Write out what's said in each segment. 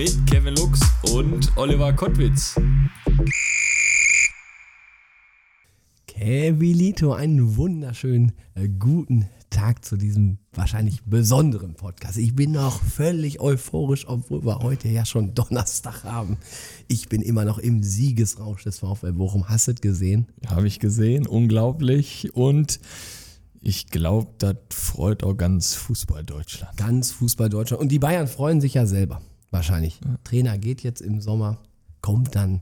mit Kevin Lux und Oliver Kottwitz. Kevilito, einen wunderschönen äh, guten Tag zu diesem wahrscheinlich besonderen Podcast. Ich bin noch völlig euphorisch, obwohl wir heute ja schon Donnerstag haben. Ich bin immer noch im Siegesrausch des VfL Bochum. Hast du es gesehen? Habe ich gesehen, unglaublich. Und ich glaube, das freut auch ganz Fußball Deutschland. Ganz Fußball Deutschland. Und die Bayern freuen sich ja selber. Wahrscheinlich. Trainer geht jetzt im Sommer, kommt dann.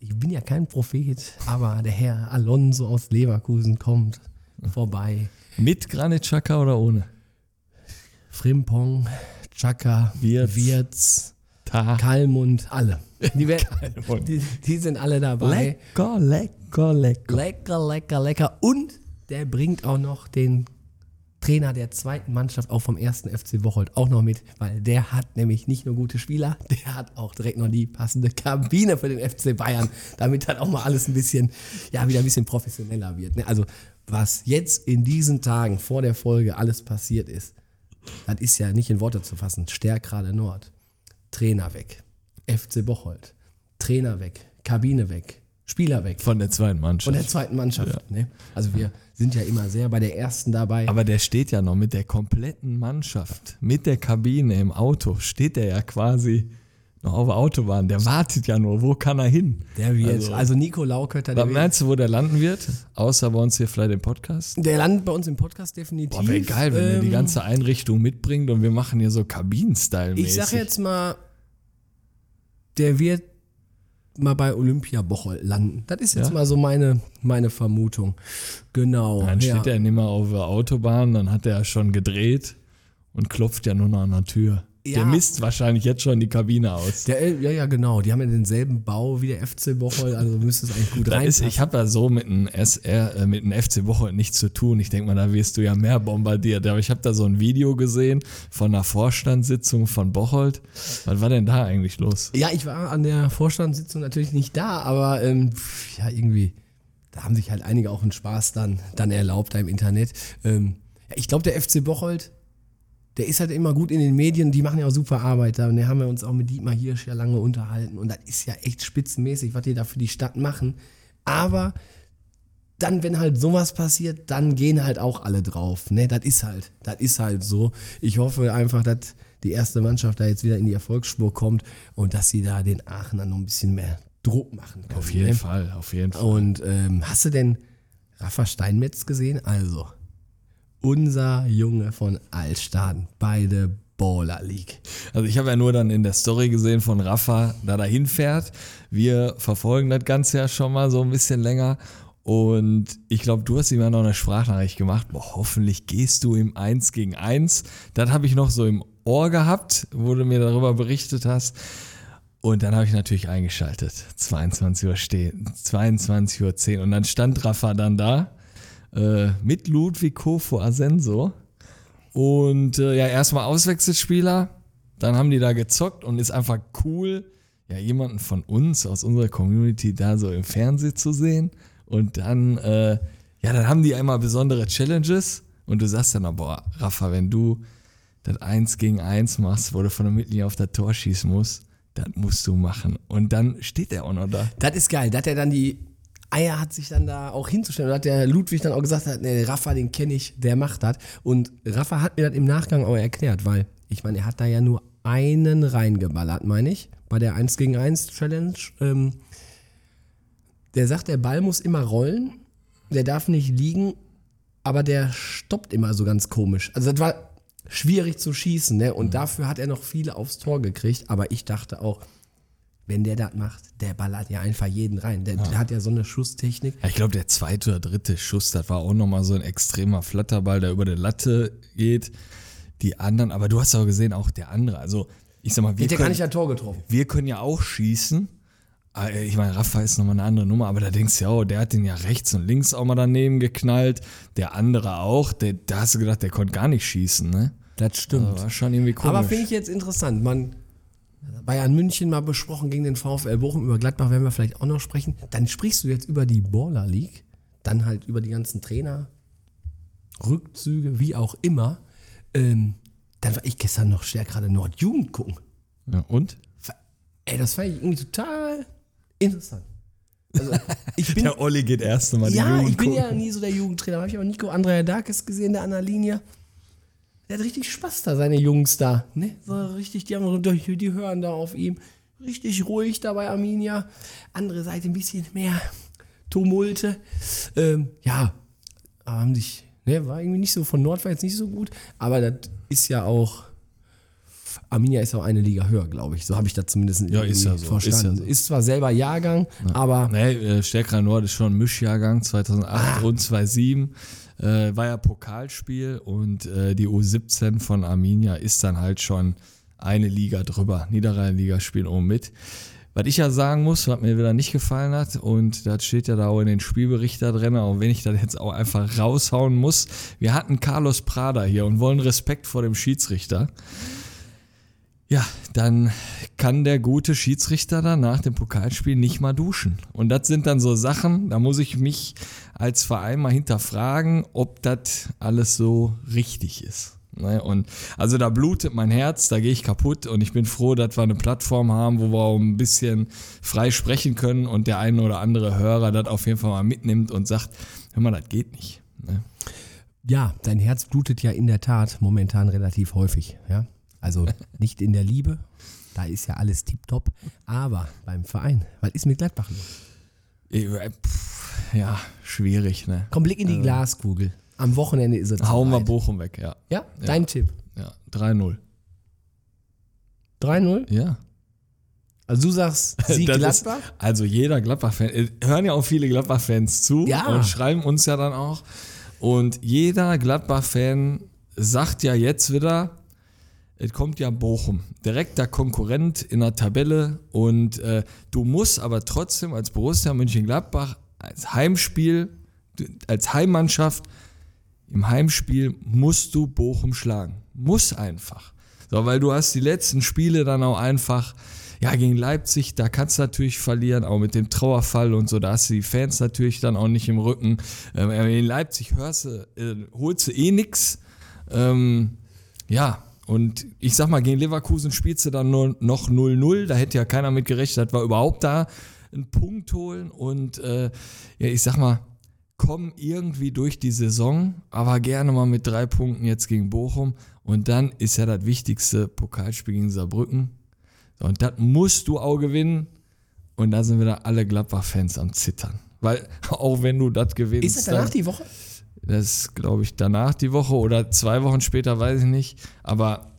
Ich bin ja kein Prophet, aber der Herr Alonso aus Leverkusen kommt vorbei. Mit Granit Xhaka oder ohne? Frimpong, Chaka, Wirtz. Wirtz. Kalmund, alle. Die, Kalmund. die, die sind alle dabei. Lecker, lecker, lecker. Lecker, lecker, lecker. Und der bringt auch noch den Trainer der zweiten Mannschaft, auch vom ersten FC Bocholt, auch noch mit, weil der hat nämlich nicht nur gute Spieler, der hat auch direkt noch die passende Kabine für den FC Bayern, damit dann auch mal alles ein bisschen, ja, wieder ein bisschen professioneller wird. ne? Also, was jetzt in diesen Tagen vor der Folge alles passiert ist, das ist ja nicht in Worte zu fassen. Stärkrade Nord, Trainer weg, FC Bocholt, Trainer weg, Kabine weg, Spieler weg Von der zweiten von Mannschaft. der zweiten Mannschaft. Ne? Also wir sind ja immer sehr bei der ersten dabei. Aber der steht ja noch mit der kompletten Mannschaft, mit der Kabine im Auto, steht er ja quasi noch auf der Autobahn. Der wartet ja nur, wo kann er hin? der wird, also, also- Nico Laukötter, der, meinst du, wo der landen wird? Außer bei uns hier vielleicht im Podcast? der landet bei uns im Podcast definitiv. Boah, wäre geil, wenn er die Ähm, ganze Einrichtung mitbringt und wir machen hier so Kabinen-Style-mäßig. Ich sag jetzt mal, der wird mal bei Olympia Bocholt landen. Das ist jetzt Ja? mal so meine, meine Vermutung. Genau. Dann ja. steht er nicht mehr auf der Autobahn, dann hat er schon gedreht und klopft ja nur noch an der Tür. Der Ja. misst wahrscheinlich jetzt schon die Kabine aus. Der, ja, ja, genau. Die haben ja denselben Bau wie der FC Bocholt, also müsste es eigentlich gut Da ist, reinpassen. ich habe ja so mit dem SR, äh, mit dem FC Woche nichts zu tun. Ich denke mal, da wirst du ja mehr bombardiert. Aber ich habe da so ein Video gesehen von einer Vorstandssitzung von Bocholt. Was war denn da eigentlich los? Ja, ich war an der Vorstandssitzung natürlich nicht da, aber ähm, ja, irgendwie, da haben sich halt einige auch einen Spaß dann, dann erlaubt da im Internet. Ähm, ich glaube, der FC Bocholt, der ist halt immer gut in den Medien, die machen ja auch super Arbeit da. Und da haben wir uns auch mit Dietmar Hirsch ja lange unterhalten. Und das ist ja echt spitzenmäßig, was die da für die Stadt machen. Aber dann, wenn halt sowas passiert, dann gehen halt auch alle drauf. Ne, das ist halt, das ist halt so. Ich hoffe einfach, dass die erste Mannschaft da jetzt wieder in die Erfolgsspur kommt und dass sie da den Aachenern noch ein bisschen mehr Druck machen können. Auf jeden ne? Fall, auf jeden Fall. Und ähm, hast du denn Rafa Steinmetz gesehen? Also, unser Junge von Altstaden bei der Baller League. Also ich habe ja nur dann in der Story gesehen von Rafa, da da hinfährt. Wir verfolgen das Ganze ja schon mal so ein bisschen länger. Und ich glaube, du hast ihm ja noch eine Sprachnachricht gemacht. Boah, hoffentlich gehst du im 1 gegen 1. Das habe ich noch so im Ohr gehabt, wo du mir darüber berichtet hast. Und dann habe ich natürlich eingeschaltet. 22 Uhr stehen, 22 Uhr 10. Und dann stand Rafa dann da äh, mit Ludwig Kofo Asenso. Und äh, ja, erstmal Auswechselspieler, dann haben die da gezockt und ist einfach cool, ja, jemanden von uns aus unserer Community da so im Fernsehen zu sehen. Und dann, äh, ja, dann haben die einmal besondere Challenges und du sagst dann, boah, Rafa, wenn du das 1 gegen 1 machst, wo du von der Mittellinie auf das Tor schießen musst, das musst du machen. Und dann steht er auch noch da. Das ist geil, dass er dann die Eier hat sich dann da auch hinzustellen. Und hat der Ludwig dann auch gesagt, hat, nee, Rafa, den kenne ich, der macht das. Und Rafa hat mir das im Nachgang auch erklärt, weil ich meine, er hat da ja nur einen reingeballert, meine ich, bei der 1 gegen 1 Challenge. Ähm, der sagt, der Ball muss immer rollen, der darf nicht liegen, aber der stoppt immer so ganz komisch. Also das war schwierig zu schießen, ne? Und dafür hat er noch viele aufs Tor gekriegt, aber ich dachte auch, wenn der das macht, der ballert ja einfach jeden rein. Der, der hat ja so eine Schusstechnik. Ja, ich glaube, der zweite oder dritte Schuss, das war auch nochmal so ein extremer Flatterball, der über die Latte geht. Die anderen, aber du hast auch gesehen, auch der andere. Also, ich sag mal, wir ja gar können, nicht ein Tor getroffen. wir können ja auch schießen, Ah, Ich meine, Rafa ist nochmal eine andere Nummer, aber da denkst du ja, oh, der hat den ja rechts und links auch mal daneben geknallt. Der andere auch. Der, da hast du gedacht, der konnte gar nicht schießen, ne? Das stimmt. Das war schon irgendwie komisch. Aber finde ich jetzt interessant. Man, Bayern München mal besprochen gegen den VfL Bochum, über Gladbach werden wir vielleicht auch noch sprechen. Dann sprichst du jetzt über die Baller League, dann halt über die ganzen Trainer, Rückzüge, wie auch immer. Ähm, dann war ich gestern noch stärker gerade Nordjugend gucken. ja, und? Ey, das fand ich irgendwie total interessant. Also, ich bin, Der Olli geht erst mal die ja, ich bin ja gucken. nie so der Jugendtrainer. Habe ich aber Nico Andrea Darkes gesehen, der an der Linie. Der hat richtig Spaß da, seine Jungs da. Ne? So richtig, die, haben, die hören da auf ihm. Richtig ruhig da bei Arminia. Andere Seite ein bisschen mehr Tumulte. Ähm, ja, haben sich, ne, war irgendwie nicht so, von Nord war jetzt nicht so gut. Aber das ist ja auch, Arminia ist auch eine Liga höher, glaube ich. So habe ich das zumindest Ja, ist ja so, ist ja verstanden. so. Ist, zwar selber Jahrgang, aber Nee, äh, Stärkerer Nord ist schon Mischjahrgang, 2008 und 2007. Äh, war ja Pokalspiel und äh, die U17 von Arminia ist dann halt schon eine Liga drüber. Niederrhein-Liga spielen oben mit. Was ich ja sagen muss, was mir wieder nicht gefallen hat, und das steht ja da auch in den Spielbericht da drin, auch wenn ich das jetzt auch einfach raushauen muss. Wir hatten Carlos Prada hier und wollen Respekt vor dem Schiedsrichter. Ja, dann kann der gute Schiedsrichter dann nach dem Pokalspiel nicht mal duschen. Und das sind dann so Sachen, da muss ich mich als Verein mal hinterfragen, ob das alles so richtig ist. Ne? Und also da blutet mein Herz, da gehe ich kaputt und ich bin froh, dass wir eine Plattform haben, wo wir auch ein bisschen frei sprechen können und der eine oder andere Hörer das auf jeden Fall mal mitnimmt und sagt, hör mal, das geht nicht. Ne? Ja, dein Herz blutet ja in der Tat momentan relativ häufig. Ja? Also nicht in der Liebe, da ist ja alles tiptop, aber beim Verein. Was ist mit Gladbach los? Äh, Ja, schwierig, ne? Komm, Blick in die Glaskugel. Am Wochenende ist es Hauen wir. Bochum weg, ja. Ja, dein Tipp. Ja, 3-0. 3-0. Ja. Also du sagst Sieg Gladbach. Ist, also jeder Gladbach-Fan, äh, hören ja auch viele Gladbach-Fans zu Ja. und schreiben uns ja dann auch. Und jeder Gladbach-Fan sagt ja jetzt wieder, es kommt ja Bochum, direkter Konkurrent in der Tabelle und äh, du musst aber trotzdem als Borussia Mönchengladbach als Heimspiel, als Heimmannschaft im Heimspiel musst du Bochum schlagen. Muss einfach. So, weil du hast die letzten Spiele dann auch einfach, ja, gegen Leipzig, da kannst du natürlich verlieren, auch mit dem Trauerfall und so, da hast du die Fans natürlich dann auch nicht im Rücken. Ähm, in Leipzig hörst du, äh, holst du eh nix. Ähm, ja, und ich sag mal, gegen Leverkusen spielst du dann nur noch 0-0, da hätte ja keiner mit gerechnet, dass wir überhaupt da einen Punkt holen und äh, ja, ich sag mal, komm irgendwie durch die Saison, aber gerne mal mit drei Punkten jetzt gegen Bochum. Und dann ist ja das wichtigste Pokalspiel gegen Saarbrücken. Und das musst du auch gewinnen. Und da sind wieder alle Gladbach-Fans am Zittern. Weil auch wenn du das gewinnst, Ist das danach die Woche? Das ist, glaube ich, danach die Woche oder zwei Wochen später, weiß ich nicht. Aber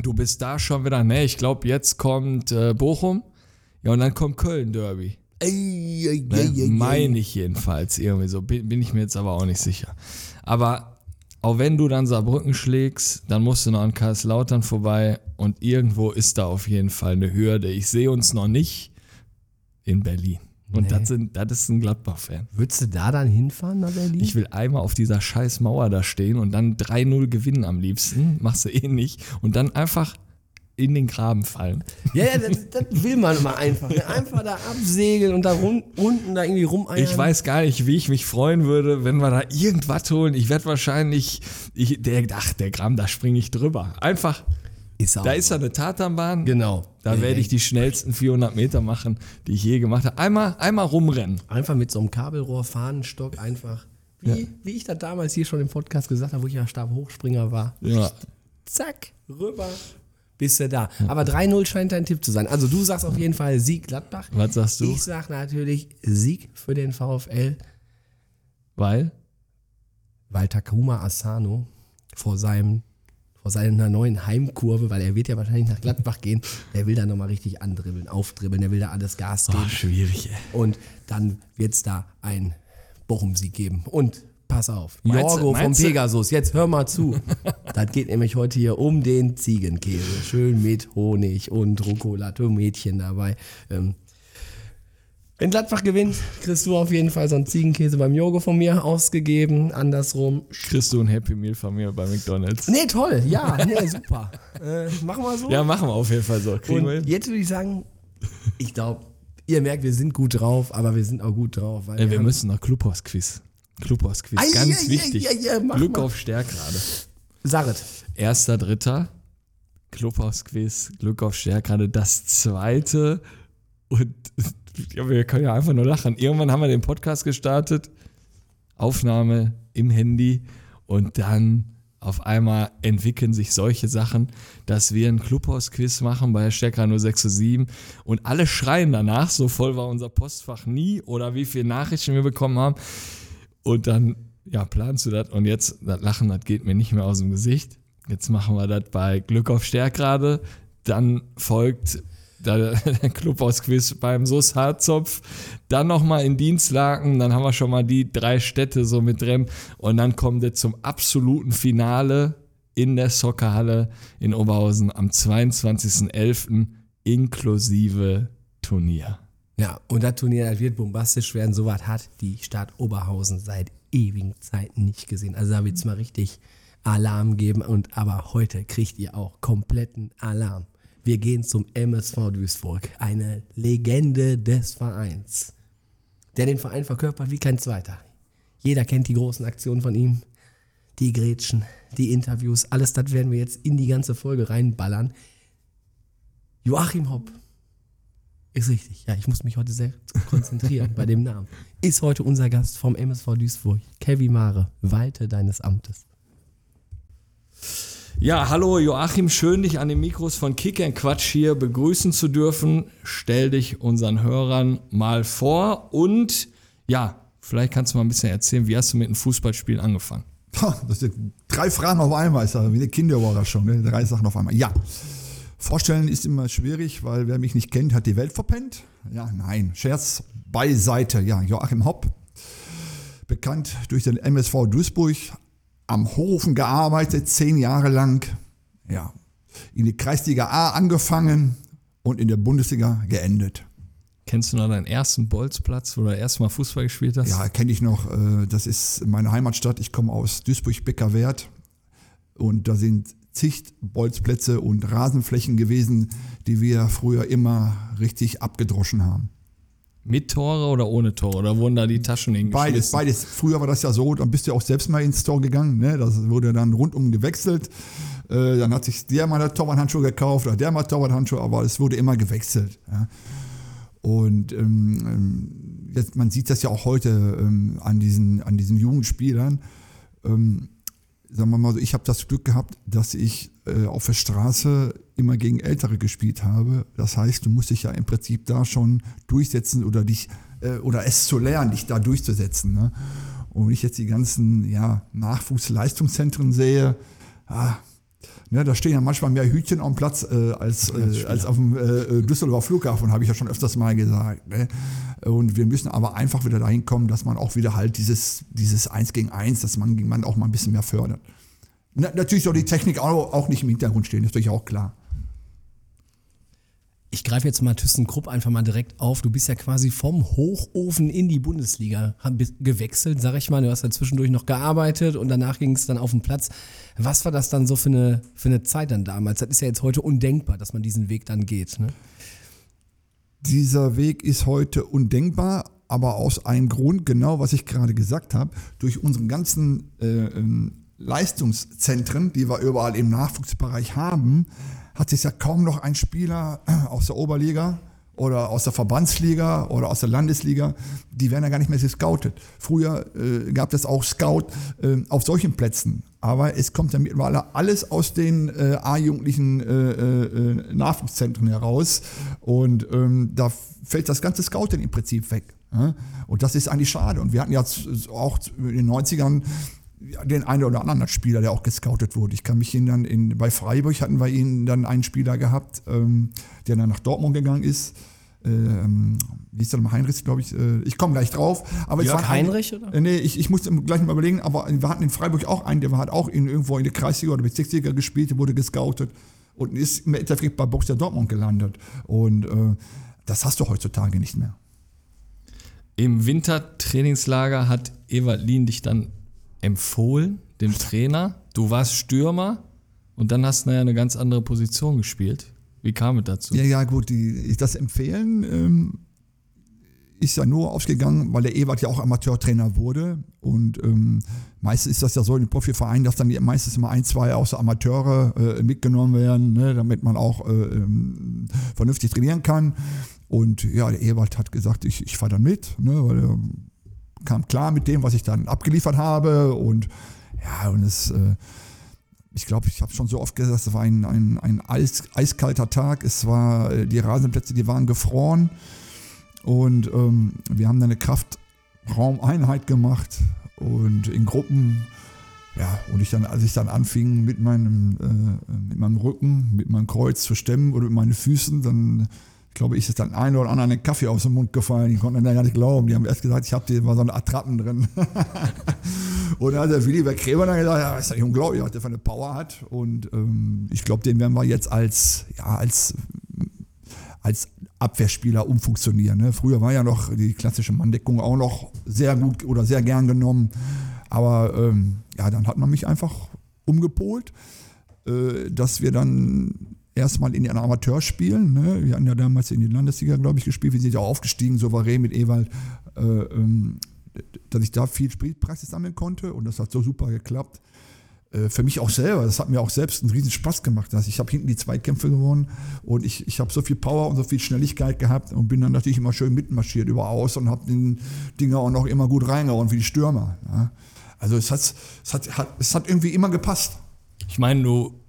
du bist da schon wieder, ne, ich glaube, jetzt kommt äh, Bochum. Ja, und dann kommt Köln-Derby. Ne? Meine ich jedenfalls irgendwie so. Bin, bin ich mir jetzt aber auch nicht sicher. Aber auch wenn du dann Saarbrücken schlägst, dann musst du noch an Karlslautern vorbei und irgendwo ist da auf jeden Fall eine Hürde. Ich sehe uns noch nicht in Berlin. Und Nee. das, sind, das ist ein Gladbach-Fan. Würdest du da dann hinfahren nach Berlin? Ich will einmal auf dieser scheiß Mauer da stehen und dann 3-0 gewinnen am liebsten. Machst du eh nicht. Und dann einfach in den Graben fallen. ja, ja, das, das will man immer einfach. Ne? Einfach da absegeln und da run, unten da irgendwie rumeiern. Ich weiß gar nicht, wie ich mich freuen würde, wenn wir da irgendwas holen. Ich werde wahrscheinlich, ich, der, ach, der Graben, da springe ich drüber. Einfach, Ist da ist ja eine Tatanbahn. Genau. Da werde ich die schnellsten 400 Meter machen, die ich je gemacht habe. Einmal, einmal rumrennen. Einfach mit so einem Kabelrohr, Fahnenstock einfach. Wie, wie ich das damals hier schon im Podcast gesagt habe, wo ich ja Stabhochspringer war. Ja. Zack, rüber, bist du da. Aber 3-0 scheint dein Tipp zu sein. Also du sagst auf jeden Fall Sieg Gladbach. Was sagst du? Ich sag natürlich Sieg für den VfL, Weil? weil Takuma Asano vor seinem vor seiner neuen Heimkurve, weil er wird ja wahrscheinlich nach Gladbach gehen, der will da nochmal richtig andribbeln, aufdribbeln, der will da alles Gas geben. Oh, schwierig, ey. Und dann wird es da ein Bochum-Sieg geben. Und pass auf, Jorgo vom Pegasus, jetzt hör mal zu. das geht nämlich heute hier um den Ziegenkäse. Schön mit Honig und Rucola, Mädchen dabei. Ähm, Wenn Gladbach gewinnt, kriegst du auf jeden Fall so einen Ziegenkäse beim Jogo von mir ausgegeben. Andersrum. Kriegst du ein Happy Meal von mir bei McDonalds? Nee, toll. Ja, nee, super. Äh, machen wir so. Ja, machen wir auf jeden Fall so. Kriegen wir Und jetzt würde ich sagen, ich glaube, ihr merkt, wir sind gut drauf, aber wir sind auch gut drauf. Weil Ey, wir haben- müssen noch Clubhaus-Quiz. Clubhaus-Quiz, Ei, ganz ei, wichtig. mach Glück mal. auf Stärkrade. Saret. Erster, dritter, Clubhaus-Quiz, Glück auf Stärkrade. Das zweite und ja, wir können ja einfach nur lachen. Irgendwann haben wir den Podcast gestartet, Aufnahme im Handy und dann auf einmal entwickeln sich solche Sachen, dass wir ein Clubhaus-Quiz machen bei Stärkrade 0607 und alle schreien danach, so voll war unser Postfach nie oder wie viele Nachrichten wir bekommen haben. Und dann, ja, planst du das und jetzt, das Lachen, das geht mir nicht mehr aus dem Gesicht. Jetzt machen wir das bei Glück auf Stärkrade. Dann folgt der Clubhaus-Quiz beim SUS Harzopf. Dann nochmal in Dienstlaken. Dann haben wir schon mal die drei Städte so mit drin. Und dann kommt es zum absoluten Finale in der Soccerhalle in Oberhausen am 22.11. inklusive Turnier. Ja, und das Turnier das wird bombastisch werden. So was hat die Stadt Oberhausen seit ewigen Zeiten nicht gesehen. Also da wird es mal richtig Alarm geben. Und aber heute kriegt ihr auch kompletten Alarm. Wir gehen zum MSV Duisburg, eine Legende des Vereins, der den Verein verkörpert wie kein zweiter. Jeder kennt die großen Aktionen von ihm, die Grätschen, die Interviews, alles das werden wir jetzt in die ganze Folge reinballern. Joachim Hopp ist richtig. Ja, ich muss mich heute sehr konzentrieren bei dem Namen. Ist heute unser Gast vom MSV Duisburg. Kevin Mare, walte deines Amtes. Ja, hallo Joachim, schön dich an den Mikros von Kick Quatsch hier begrüßen zu dürfen. Stell dich unseren Hörern mal vor und ja, vielleicht kannst du mal ein bisschen erzählen, wie hast du mit dem Fußballspielen angefangen? Das sind drei Fragen auf einmal, ist ja wie eine Kinderüberraschung, ne? drei Sachen auf einmal. Ja, vorstellen ist immer schwierig, weil wer mich nicht kennt, hat die Welt verpennt. Ja, nein, Scherz beiseite. Ja, Joachim Hopp, bekannt durch den MSV Duisburg, am Hofen gearbeitet, zehn Jahre lang. Ja, in die Kreisliga A angefangen und in der Bundesliga geendet. Kennst du noch deinen ersten Bolzplatz, wo du erstmal Fußball gespielt hast? Ja, kenne ich noch. äh, Das ist meine Heimatstadt. Ich komme aus Duisburg-Beckerwert. Und da sind zig Bolzplätze und Rasenflächen gewesen, die wir früher immer richtig abgedroschen haben. Mit Tore oder ohne Tore? Oder wurden da die Taschen hingeschmissen? Beides, beides. Früher war das ja so, dann bist du auch selbst mal ins Tor gegangen. Ne? Das wurde dann rundum gewechselt. Äh, dann hat sich der mal eine Torwarthandschuhe gekauft oder der mal Torwarthandschuhe, aber es wurde immer gewechselt. Ja? Und ähm, ähm, jetzt, man sieht das ja auch heute ähm, an, diesen, an diesen jungen Spielern. Ähm, sagen wir mal so, ich habe das Glück gehabt, dass ich äh, auf der Straße immer gegen Ältere gespielt habe. Das heißt, du musst dich ja im Prinzip da schon durchsetzen oder dich äh, oder es zu lernen, dich da durchzusetzen. Ne? Und wenn ich jetzt die ganzen ja, Nachwuchsleistungszentren sehe, ah, Ne, da stehen ja manchmal mehr Hütchen am Platz äh, als, äh, als auf dem äh, Düsseldorfer Flughafen, habe ich ja schon öfters mal gesagt. Ne? Und wir müssen aber einfach wieder dahin kommen, dass man auch wieder halt dieses, dieses Eins gegen Eins, dass man, man auch mal ein bisschen mehr fördert. Na, natürlich soll die Technik auch, auch nicht im Hintergrund stehen, ist natürlich auch klar. Ich greife jetzt mal ThyssenKrupp einfach mal direkt auf. Du bist ja quasi vom Hochofen in die Bundesliga gewechselt, sag ich mal. Du hast ja zwischendurch noch gearbeitet und danach ging es dann auf den Platz. Was war das dann so für eine, für eine Zeit dann damals? Das ist ja jetzt heute undenkbar, dass man diesen Weg dann geht. Ne? Dieser Weg ist heute undenkbar, aber aus einem Grund, genau was ich gerade gesagt habe, durch unsere ganzen äh, ähm, Leistungszentren, die wir überall im Nachwuchsbereich haben, hat sich ja kaum noch ein Spieler aus der Oberliga oder aus der Verbandsliga oder aus der Landesliga, die werden ja gar nicht mehr gescoutet. Früher äh, gab es auch Scout äh, auf solchen Plätzen, aber es kommt ja mittlerweile alles aus den äh, A-jugendlichen äh, äh, Nachwuchszentren heraus und ähm, da fällt das ganze Scouting im Prinzip weg. Und das ist eigentlich schade. Und wir hatten ja auch in den 90ern ja, den einen oder anderen Spieler, der auch gescoutet wurde. Ich kann mich ihn dann in, bei Freiburg hatten wir ihn dann einen Spieler gehabt, ähm, der dann nach Dortmund gegangen ist. Ähm, wie ist der nochmal? Heinrich, glaube ich. Äh, ich komme gleich drauf. Aber es Jörg war Heinrich, oder? Äh, nee, ich, ich musste gleich mal überlegen, aber wir hatten in Freiburg auch einen, der hat auch in, irgendwo in der Kreisliga oder Bezirksliga gespielt, der wurde gescoutet und ist im Endeffekt bei Borussia Dortmund gelandet. Und äh, das hast du heutzutage nicht mehr. Im Wintertrainingslager hat Ewald Lien dich dann empfohlen, dem Trainer. Du warst Stürmer und dann hast du ja eine ganz andere Position gespielt. Wie kam es dazu? Ja, ja, gut, die, das Empfehlen ähm, ist ja nur ausgegangen, weil der Ewald ja auch Amateurtrainer wurde. Und ähm, meistens ist das ja so in den Profivereinen, dass dann meistens immer ein, zwei außer Amateure äh, mitgenommen werden, ne, damit man auch äh, ähm, vernünftig trainieren kann. Und ja, der Ewald hat gesagt, ich, ich fahre dann mit, ne, weil er kam klar mit dem, was ich dann abgeliefert habe. Und ja, und es, äh, ich glaube, ich habe schon so oft gesagt, es war ein, ein, ein eis, eiskalter Tag. Es war, äh, die Rasenplätze, die waren gefroren. Und ähm, wir haben dann eine Kraftraumeinheit gemacht und in Gruppen. Ja, und ich dann, als ich dann anfing, mit meinem, äh, mit meinem Rücken, mit meinem Kreuz zu stemmen oder mit meinen Füßen, dann glaube ich, ist dann ein oder andere einen Kaffee aus dem Mund gefallen. Die konnten dann gar nicht glauben. Die haben erst gesagt, ich habe hier mal so eine Attrappen drin. und dann hat der Willi Krämer dann gesagt, ja, ist ja nicht unglaublich, was der für eine Power hat. Und ähm, ich glaube, den werden wir jetzt als, ja, als, als Abwehrspieler umfunktionieren. Ne? Früher war ja noch die klassische Manndeckung auch noch sehr gut oder sehr gern genommen. Aber ähm, ja, dann hat man mich einfach umgepolt, äh, dass wir dann erstmal in den Amateurspielen, ne? wir hatten ja damals in die Landesliga, glaube ich, gespielt, wir sind ja aufgestiegen, souverän mit Ewald, äh, ähm, dass ich da viel Spielpraxis sammeln konnte und das hat so super geklappt. Äh, für mich auch selber, das hat mir auch selbst einen riesen Spaß gemacht. Also ich habe hinten die Zweikämpfe gewonnen und ich, ich habe so viel Power und so viel Schnelligkeit gehabt und bin dann natürlich immer schön mitmarschiert überaus und habe den Dinger auch noch immer gut reingehauen wie die Stürmer. Ja. Also es hat, es, hat, hat, es hat irgendwie immer gepasst. Ich meine, du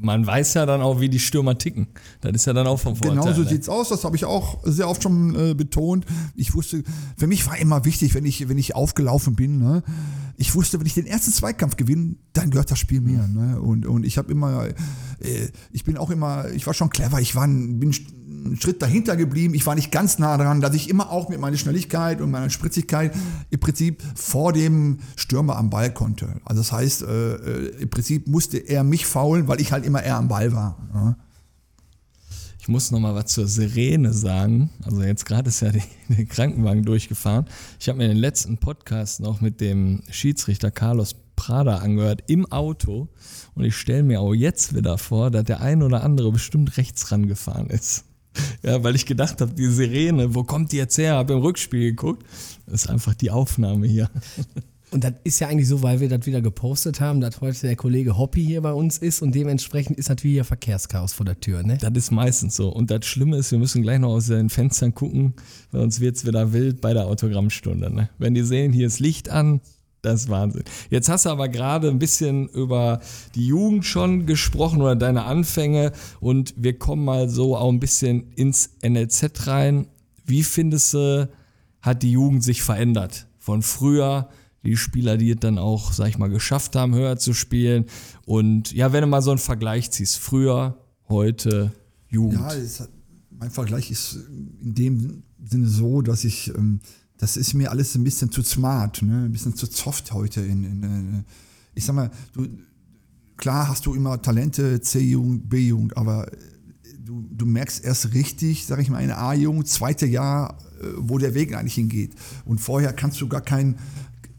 man weiß ja dann auch, wie die Stürmer ticken. Das ist ja dann auch vom Vorteil. Genau so ne? sieht's aus. Das habe ich auch sehr oft schon äh, betont. Ich wusste, für mich war immer wichtig, wenn ich, wenn ich aufgelaufen bin, ne, ich wusste, wenn ich den ersten Zweikampf gewinne, dann gehört das Spiel mir. Ne? Und, und ich habe immer, äh, ich bin auch immer, ich war schon clever. Ich war, bin einen Schritt dahinter geblieben. Ich war nicht ganz nah dran, dass ich immer auch mit meiner Schnelligkeit und meiner Spritzigkeit im Prinzip vor dem Stürmer am Ball konnte. Also das heißt, äh, äh im Prinzip musste er mich faulen, weil ich halt immer eher am Ball war. Ja. Ich muss noch mal was zur Sirene sagen. Also jetzt gerade ist ja der Krankenwagen durchgefahren. Ich habe mir den letzten Podcast noch mit dem Schiedsrichter Carlos Prada angehört im Auto und ich stelle mir auch jetzt wieder vor, dass der ein oder andere bestimmt rechts rangefahren ist. Ja, weil ich gedacht habe, die Sirene, wo kommt die jetzt her? Habe im Rückspiel geguckt. Das ist einfach die Aufnahme hier. Und das ist ja eigentlich so, weil wir das wieder gepostet haben, dass heute der Kollege Hoppy hier bei uns ist und dementsprechend ist natürlich ja Verkehrschaos vor der Tür, ne? Das ist meistens so. Und das Schlimme ist, wir müssen gleich noch aus den Fenstern gucken, weil uns wird es wieder wild bei der Autogrammstunde. Ne? Wenn die sehen, hier ist Licht an, das ist Wahnsinn. Jetzt hast du aber gerade ein bisschen über die Jugend schon gesprochen oder deine Anfänge und wir kommen mal so auch ein bisschen ins NLZ rein. Wie findest du, hat die Jugend sich verändert? Von früher, die Spieler, die es dann auch, sag ich mal, geschafft haben, höher zu spielen. Und ja, wenn du mal so einen Vergleich ziehst, früher, heute, Jugend. Ja, hat, mein Vergleich ist in dem Sinne so, dass ich ähm, das ist mir alles ein bisschen zu smart, ne? ein bisschen zu soft heute. In, in, in, ich sag mal, du, klar hast du immer Talente, C-Jugend, B-Jugend, aber du, du merkst erst richtig, sag ich mal, eine A-Jugend, zweite Jahr, äh, wo der Weg eigentlich hingeht. Und vorher kannst du gar keinen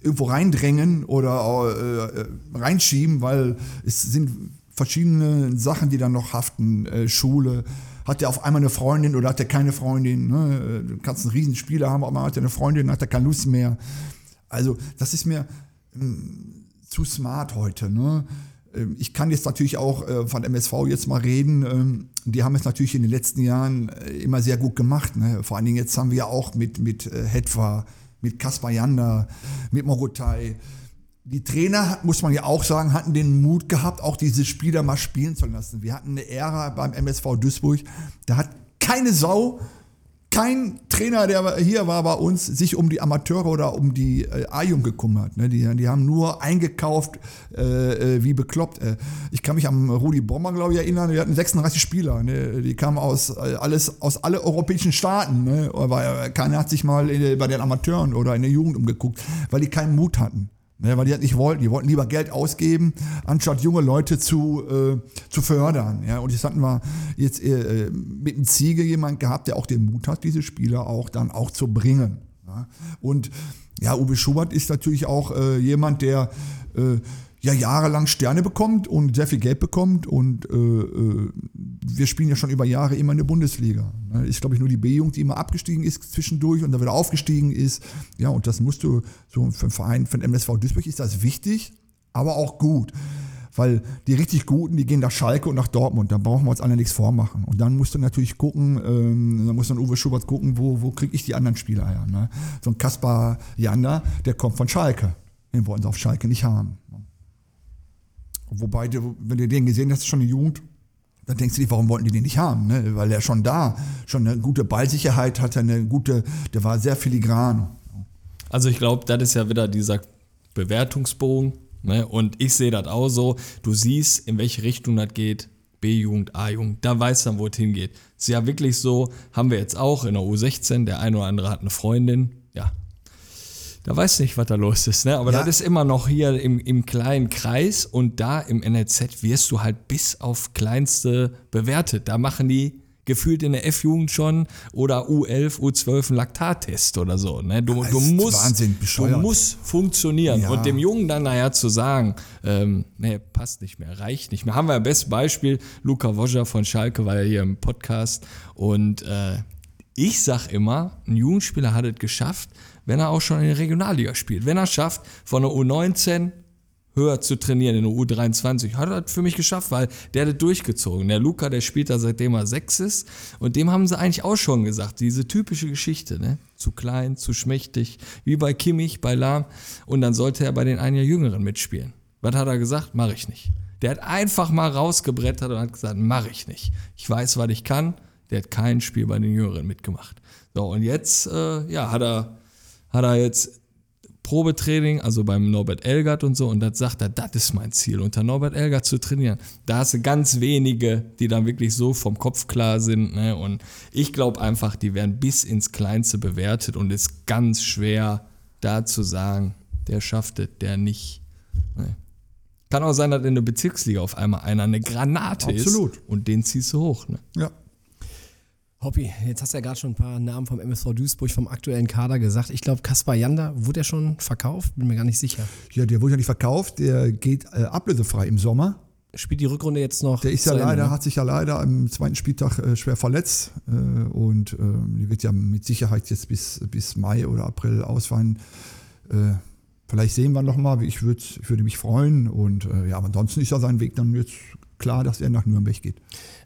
irgendwo reindrängen oder äh, reinschieben, weil es sind verschiedene Sachen, die dann noch haften. Äh, Schule, hat er auf einmal eine Freundin oder hat er keine Freundin? Ne? Du kannst einen Riesenspieler haben, aber hat er eine Freundin, hat er keine Lust mehr. Also das ist mir mh, hm, zu smart heute. Ne? Ähm, ich kann jetzt natürlich auch äh, von MSV jetzt mal reden. Ähm, die haben es natürlich in den letzten Jahren äh, immer sehr gut gemacht. Ne? Vor allen Dingen jetzt haben wir ja auch mit, mit äh, Hetwa, mit Kaspar Janda, mit Morotai, die Trainer, muss man ja auch sagen, hatten den Mut gehabt, auch diese Spieler mal spielen zu lassen. Wir hatten eine Ära beim MSV Duisburg, da hat keine Sau, kein Trainer, der hier war bei uns, sich um die Amateure oder um die äh, A-Jung gekümmert. Ne? Die, die haben nur eingekauft, äh, äh wie bekloppt. Äh. Ich kann mich am Rudi Bommer, glaube ich, erinnern, wir hatten 36 Spieler. Ne? Die kamen aus, äh, alles, aus alle europäischen Staaten. Ne? Aber keiner hat sich mal bei den Amateuren oder in der Jugend umgeguckt, weil die keinen Mut hatten. Ne, weil die das nicht wollten. Die wollten lieber Geld ausgeben, anstatt junge Leute zu, äh, zu fördern. Ja, und jetzt hatten wir jetzt äh, mit dem Ziege jemand gehabt, der auch den Mut hat, diese Spieler auch dann auch zu bringen. Ja. Und ja, Uwe Schubert ist natürlich auch äh, jemand, der äh, ja jahrelang Sterne bekommt und sehr viel Geld bekommt und äh, äh, wir spielen ja schon über Jahre immer in der Bundesliga. Ne? Ist, glaube ich, nur die B-Jugend, die immer abgestiegen ist zwischendurch und dann wieder aufgestiegen ist. Ja, und das musst du, so für einen Verein, für den MSV Duisburg ist das wichtig, aber auch gut. Weil die richtig Guten, die gehen nach Schalke und nach Dortmund. Da brauchen wir uns alle nichts vormachen. Und dann musst du natürlich gucken, ähm, dann muss dann Uwe Schubert gucken, wo, wo kriege ich die anderen Spieler her. Ne? So ein Kaspar Janda, der kommt von Schalke. Den wollen sie auf Schalke nicht haben. Wobei, du, wenn du den gesehen hast, schon eine Jugend, dann denkst du dir, warum wollten die den nicht haben? Ne? Weil er schon da, schon eine gute Ballsicherheit hatte, eine gute, der war sehr filigran. Also ich glaube, das ist ja wieder dieser Bewertungsbogen. Ne? Und ich sehe das auch so. Du siehst, in welche Richtung das geht. B-Jugend, A-Jugend, da weiß dann, wo es hingeht. Ist ja wirklich so, haben wir jetzt auch in der U16, der eine oder andere hat eine Freundin, ja, da weiß nicht, was da los ist, ne? Aber Ja. das ist immer noch hier im, im kleinen Kreis und da im NLZ wirst du halt bis auf kleinste bewertet. Da machen die gefühlt in der F-Jugend schon oder U11, U12 einen Laktattest oder so. Ne? Du, du, musst, Wahnsinn, du musst funktionieren. Ja. Und dem Jungen dann nachher zu sagen, ähm, nee, passt nicht mehr, reicht nicht mehr. Haben wir ein bestes Beispiel, Luca Woscher von Schalke war ja hier im Podcast und äh, ich sag immer, ein Jugendspieler hat es geschafft, wenn er auch schon in der Regionalliga spielt. Wenn er es schafft, von der U19 höher zu trainieren in der U23, hat er das für mich geschafft, weil der hat das durchgezogen. Der Luca, der spielt da seitdem er sechs ist und dem haben sie eigentlich auch schon gesagt, diese typische Geschichte, ne? Zu klein, zu schmächtig, wie bei Kimmich, bei Lahm und dann sollte er bei den ein Jahr Jüngeren mitspielen. Was hat er gesagt? Mach ich nicht. Der hat einfach mal rausgebrettert und hat gesagt, mach ich nicht. Ich weiß, was ich kann. Der hat kein Spiel bei den Jüngeren mitgemacht. So, und jetzt, äh, ja, hat er, hat er jetzt Probetraining, also beim Norbert Elgert und so, und das sagt er, das ist mein Ziel, unter Norbert Elgert zu trainieren. Da hast du ganz wenige, die dann wirklich so vom Kopf klar sind. Ne? Und ich glaube einfach, die werden bis ins Kleinste bewertet und es ist ganz schwer, da zu sagen, der schafft es, der nicht. Ne? Kann auch sein, dass in der Bezirksliga auf einmal einer eine Granate Absolut. ist und den ziehst du hoch. Ne? Ja. Hoppi, jetzt hast du ja gerade schon ein paar Namen vom MSV Duisburg vom aktuellen Kader gesagt. Ich glaube, Kaspar Janda, wurde er schon verkauft? Bin mir gar nicht sicher. ja, der wurde ja nicht verkauft, der geht äh, ablösefrei im Sommer. Spielt die Rückrunde jetzt noch? Der ist ja leider, ne? hat sich ja leider am zweiten Spieltag äh, schwer verletzt äh, und ähm, die wird ja mit Sicherheit jetzt bis, bis Mai oder April ausfallen. Äh, vielleicht sehen wir noch mal. Ich, würd, ich würde mich freuen und äh, ja, aber ansonsten ist ja sein Weg dann jetzt klar, dass er nach Nürnberg geht.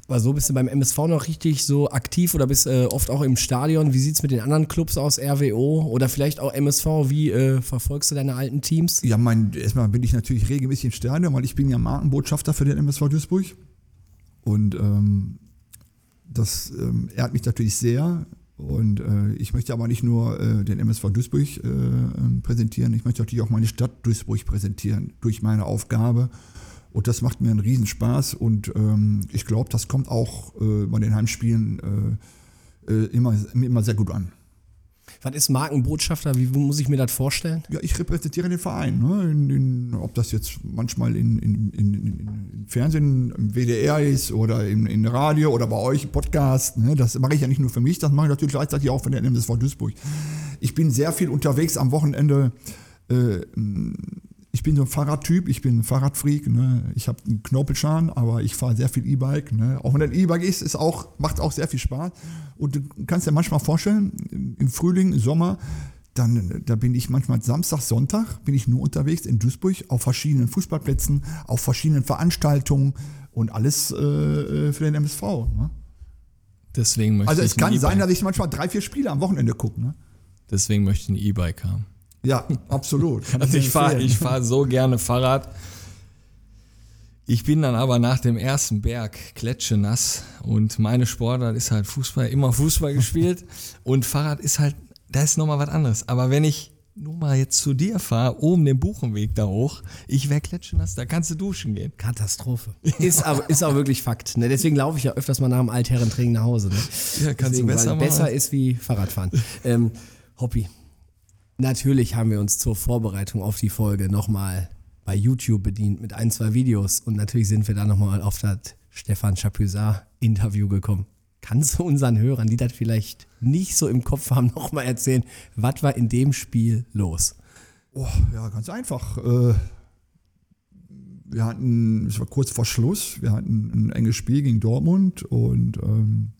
Aber so bist du beim MSV noch richtig so aktiv oder bist äh, oft auch im Stadion. Wie sieht es mit den anderen Clubs aus, RWO oder vielleicht auch MSV? Wie äh, verfolgst du deine alten Teams? Ja, mein, erstmal bin ich natürlich regelmäßig in Stadion, weil ich bin ja Markenbotschafter für den MSV Duisburg. Und ähm, das ähm, ehrt mich natürlich sehr. Und äh, ich möchte aber nicht nur äh, den MSV Duisburg äh, präsentieren, ich möchte natürlich auch meine Stadt Duisburg präsentieren durch meine Aufgabe. Und das macht mir einen Riesenspaß und ähm, ich glaube, das kommt auch äh, bei den Heimspielen äh, äh, immer, immer sehr gut an. Was ist Markenbotschafter? Wie muss ich mir das vorstellen? Ja, ich repräsentiere den Verein. Ne? In, in, ob das jetzt manchmal in, in, Fernsehen, im WDR ist oder in, in Radio oder bei euch im Podcast. Ne? Das mache ich ja nicht nur für mich, das mache ich natürlich gleichzeitig auch für den MSV Duisburg. Ich bin sehr viel unterwegs am Wochenende. Äh, ich bin so ein Fahrradtyp, ich bin ein Fahrradfreak. Ne? Ich habe einen Knorpelschan, aber ich fahre sehr viel E-Bike. Ne? Auch wenn ein E-Bike ist, ist auch, macht auch sehr viel Spaß. Und du kannst dir manchmal vorstellen, im Frühling, im Sommer, dann da bin ich manchmal Samstag, Sonntag, bin ich nur unterwegs in Duisburg auf verschiedenen Fußballplätzen, auf verschiedenen Veranstaltungen und alles äh, für den MSV. Ne? Deswegen möchte Also es kann sein, E-Bike- dass ich manchmal drei, vier Spiele am Wochenende gucke. Ne? Deswegen möchte ich ein E-Bike haben. Ja, absolut. Kann Also ich fahre ich fahr so gerne Fahrrad. Ich bin dann aber nach dem ersten Berg kletschenass und meine Sportart ist halt Fußball, immer Fußball gespielt und Fahrrad ist halt, da ist nochmal was anderes. Aber wenn ich nur mal jetzt zu dir fahre, oben den Buchenweg da hoch, ich wäre kletschenass, da kannst du duschen gehen. Katastrophe. Ist aber ist auch wirklich Fakt. Ne? Deswegen laufe ich ja öfters mal nach dem Altherrentraining nach Hause. Ne? Ja, kannst du Deswegen, besser weil machen. besser ist wie Fahrradfahren. ähm, Hobby. Natürlich haben wir uns zur Vorbereitung auf die Folge nochmal bei YouTube bedient mit ein, zwei Videos und natürlich sind wir da nochmal auf das Stefan Chapuisat Interview gekommen. kannst du unseren Hörern, die das vielleicht nicht so im Kopf haben, nochmal erzählen, was war in dem Spiel los? Oh, ja, ganz einfach. Äh, wir hatten, es war kurz vor Schluss, wir hatten ein enges Spiel gegen Dortmund und ähm,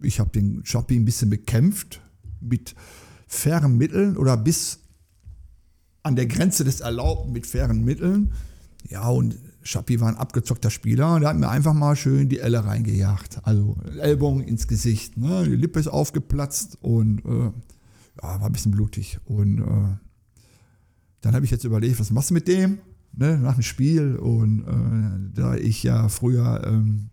ich habe den Schappi ein bisschen bekämpft mit fairen Mitteln oder bis an der Grenze des Erlaubten mit fairen Mitteln. Ja, und Schappi war ein abgezockter Spieler und der hat mir einfach mal schön die Elle reingejagt. Also Ellbogen ins Gesicht. Ne? Die Lippe ist aufgeplatzt und äh, ja, war ein bisschen blutig. Und äh, dann habe ich jetzt überlegt, was machst du mit dem? Ne? Nach dem Spiel. Und äh, da ich ja früher ähm,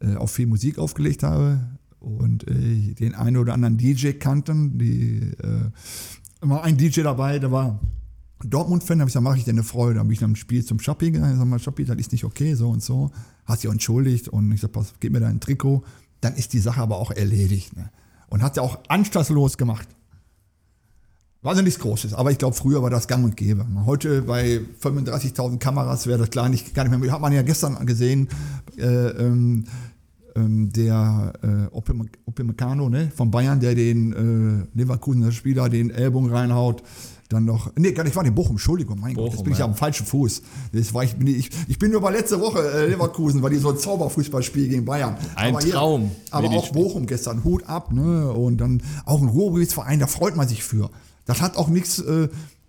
äh, auch viel Musik aufgelegt habe und äh, den einen oder anderen DJ kannten, die äh, immer ein DJ dabei, der war Dortmund-Fan, da habe ich gesagt, mache ich dir eine Freude. Da bin ich nach dem Spiel zum Schappi gegangen, sag mal, Schappi, das ist nicht okay, so und so. Hast dich auch entschuldigt und ich sag, pass, gib mir dein Trikot. Dann ist die Sache aber auch erledigt. Ne? Und hat ja auch anstandslos gemacht. War also nichts Großes, aber ich glaube, früher war das gang und gäbe. Heute bei 35.000 Kameras wäre das klar nicht, gar nicht mehr. Hat man ja gestern gesehen, äh, ähm, ähm, der äh, Opimecano ne, von Bayern, der den äh, Leverkusener Spieler den Ellbogen reinhaut dann noch, nee, gar nicht, war in Bochum, Entschuldigung, mein Bochum, Gott, jetzt bin ich ja. am falschen Fuß. Das war ich, bin ich, ich bin nur bei letzte Woche äh, Leverkusen, weil die so ein Zauberfußballspiel gegen Bayern. Ein aber Traum. Hier, aber auch Bochum gestern, Hut ab, ne? Und dann auch ein Ruhrgebietsverein, da freut man sich für. Das hat auch nichts äh,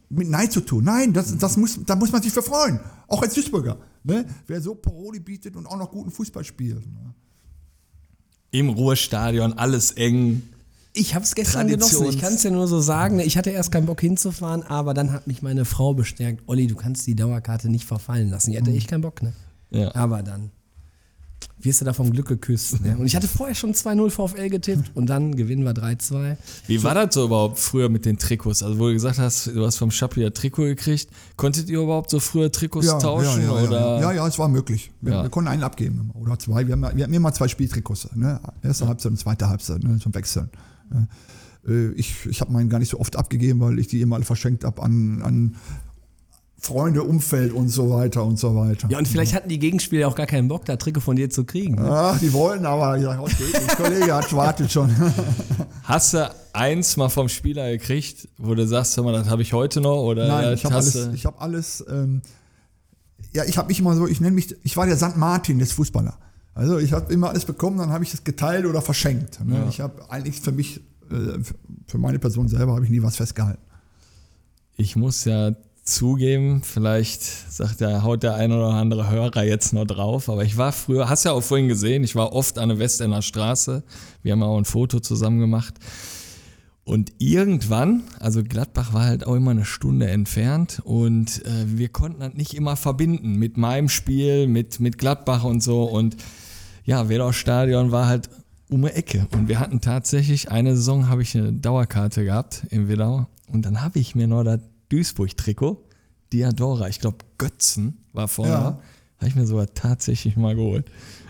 mit Nein zu tun. Nein, das, das muss, da muss man sich für freuen. Auch als Duisburger. Ne? Wer so Paroli bietet und auch noch guten Fußball spielt. Ne? Im Ruhrstadion, alles eng. Ich habe es gestern genossen. Ich kann es ja nur so sagen. Ich hatte erst keinen Bock hinzufahren, aber dann hat mich meine Frau bestärkt. Olli, du kannst die Dauerkarte nicht verfallen lassen. Ich hatte echt keinen Bock, ne? Ja. Aber dann wirst du da vom Glück geküsst. Ne? Und ich hatte vorher schon 2-0 VfL getippt und dann gewinnen wir 3-2. Wie war das so überhaupt früher mit den Trikots? Also wo du gesagt hast, du hast vom Schappi ein Trikot gekriegt. Konntet ihr überhaupt so früher Trikots ja, tauschen? Ja, ja, oder? Ja, ja, es war möglich. Wir, wir, konnten einen abgeben oder zwei. Wir, haben, wir hatten immer zwei Spieltrikots. Ne? Erste Halbzeit und zweite Halbzeit ne? zum Wechseln. Äh, ich, ich habe meinen gar nicht so oft abgegeben, weil ich die immer alle verschenkt habe an, an Freunde, Umfeld und so weiter und so weiter. Ja, und vielleicht hatten die Gegenspieler auch gar keinen Bock, da Trikot von dir zu kriegen. Ne? Ach, die wollen aber, ich sag, okay, der Kollege hat wartet schon. Hast du eins mal vom Spieler gekriegt, wo du sagst, hör mal, das habe ich heute noch? Oder Nein, ich habe alles, ich hab alles ähm, ja, ich habe mich immer so, ich nenne mich, ich war der St. Martin des Fußballer. Also ich habe immer alles bekommen, dann habe ich es geteilt oder verschenkt. Ne? Ja. Ich habe eigentlich für mich äh, für meine Person selber habe ich nie was festgehalten. Ich muss ja zugeben, vielleicht sagt der, haut der ein oder andere Hörer jetzt noch drauf, aber ich war früher, hast ja auch vorhin gesehen, ich war oft an der Westender Straße, wir haben auch ein Foto zusammen gemacht und irgendwann, also Gladbach war halt auch immer eine Stunde entfernt und äh, wir konnten das nicht immer verbinden mit meinem Spiel, mit, mit Gladbach und so und ja, Wedau Stadion war halt um die Ecke. Und wir hatten tatsächlich, eine Saison habe ich eine Dauerkarte gehabt in Wedau. Und dann habe ich mir noch das Duisburg-Trikot, Diadora, ich glaube Götzen war vorher, ja. habe ich mir sogar tatsächlich mal geholt.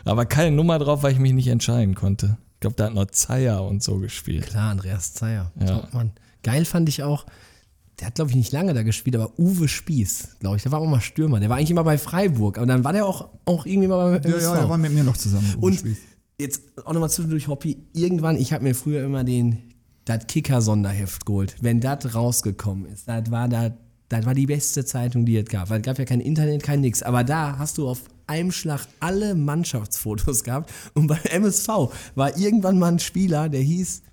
Aber keine Nummer drauf, weil ich mich nicht entscheiden konnte. Ich glaube, da hat noch Zeyer und so gespielt. Klar, Andreas Zeyer. Ja. Mann. Geil fand ich auch, der hat, glaube ich, nicht lange da gespielt, aber Uwe Spieß, glaube ich, der war auch mal Stürmer. Der war eigentlich immer bei Freiburg, aber dann war der auch, auch irgendwie mal bei Ja, ja, der war mit mir noch zusammen. Uwe und Spieß jetzt auch nochmal zwischendurch Hobby. Irgendwann, ich habe mir früher immer den das Kicker-Sonderheft geholt. Wenn das rausgekommen ist, das war war die beste Zeitung, die es gab. Weil es gab ja kein Internet, kein nix. Aber da hast du auf einem Schlag alle Mannschaftsfotos gehabt. Und beim MSV war irgendwann mal ein Spieler, der hieß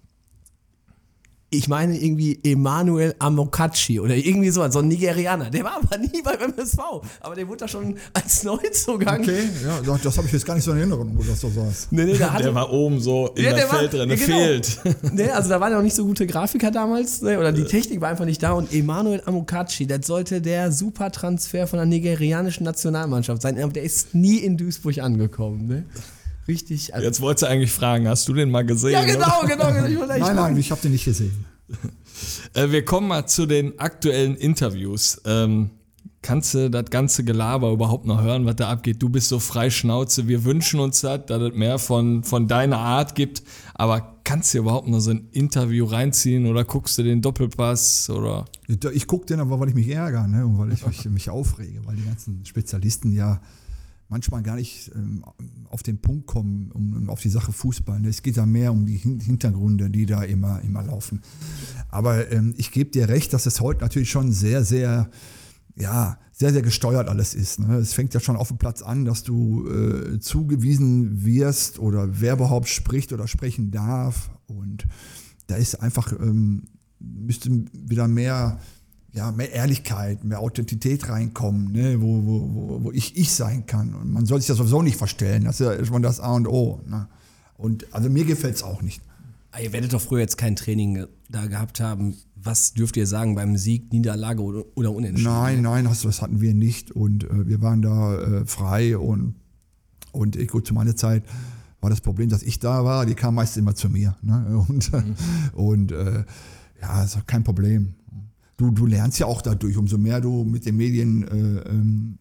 ich meine irgendwie Emanuel Amokachi oder irgendwie so, so ein Nigerianer. Der war aber nie beim MSV, aber der wurde da schon als Neuzugang. Okay, ja, das habe ich jetzt gar nicht so in Erinnerung, wo das so saß. Nee, nee, der, der war oben so in ja, der, der Feld drin, genau. fehlt. Nee, also da waren ja auch nicht so gute Grafiker damals, ne, oder die Technik war einfach nicht da und Emanuel Amokachi, das sollte der Supertransfer von der nigerianischen Nationalmannschaft sein, aber der ist nie in Duisburg angekommen. Ne? Richtig. Also Jetzt wolltest du eigentlich fragen, hast du den mal gesehen? Ja, genau, genau. genau nein, nein, ich habe den nicht gesehen. Äh, wir kommen mal zu den aktuellen Interviews. Ähm, kannst du das ganze Gelaber überhaupt noch hören, was da abgeht? Du bist so frei Schnauze. Wir wünschen uns das, dass es mehr von, von deiner Art gibt. Aber kannst du überhaupt noch so ein Interview reinziehen oder guckst du den Doppelpass? Oder? Ich gucke den aber, weil ich mich ärgere ne? und weil ich mich, mich aufrege, weil die ganzen Spezialisten ja manchmal gar nicht ähm, auf den Punkt kommen, um, um auf die Sache Fußball. Es geht da mehr um die Hin Hintergründe, die da immer, immer laufen. Aber ähm, ich gebe dir recht, dass es heute natürlich schon sehr, sehr, ja, sehr, sehr gesteuert alles ist. Ne? Es fängt ja schon auf dem Platz an, dass du äh, zugewiesen wirst oder wer überhaupt spricht oder sprechen darf. Und da ist einfach, ähm, müsste wieder mehr ja, mehr Ehrlichkeit, mehr Authentität reinkommen, ne? wo, wo, wo, wo ich ich sein kann. Und man soll sich das sowieso nicht verstellen. Das ist ja schon das A und O. Ne? Und also mir gefällt es auch nicht. Ah, Ihr werdet doch früher jetzt kein Training da gehabt haben. Was dürft ihr sagen beim Sieg, Niederlage oder, oder Unentschieden? Nein, nein, das, das hatten wir nicht. Und äh, wir waren da äh, frei und, und ich, gut, zu meiner Zeit war das Problem, dass ich da war. Die kamen meist immer zu mir. Ne? Und, mhm. und äh, ja, ist kein Problem du, du lernst ja auch dadurch, umso mehr du mit den Medien äh, ähm,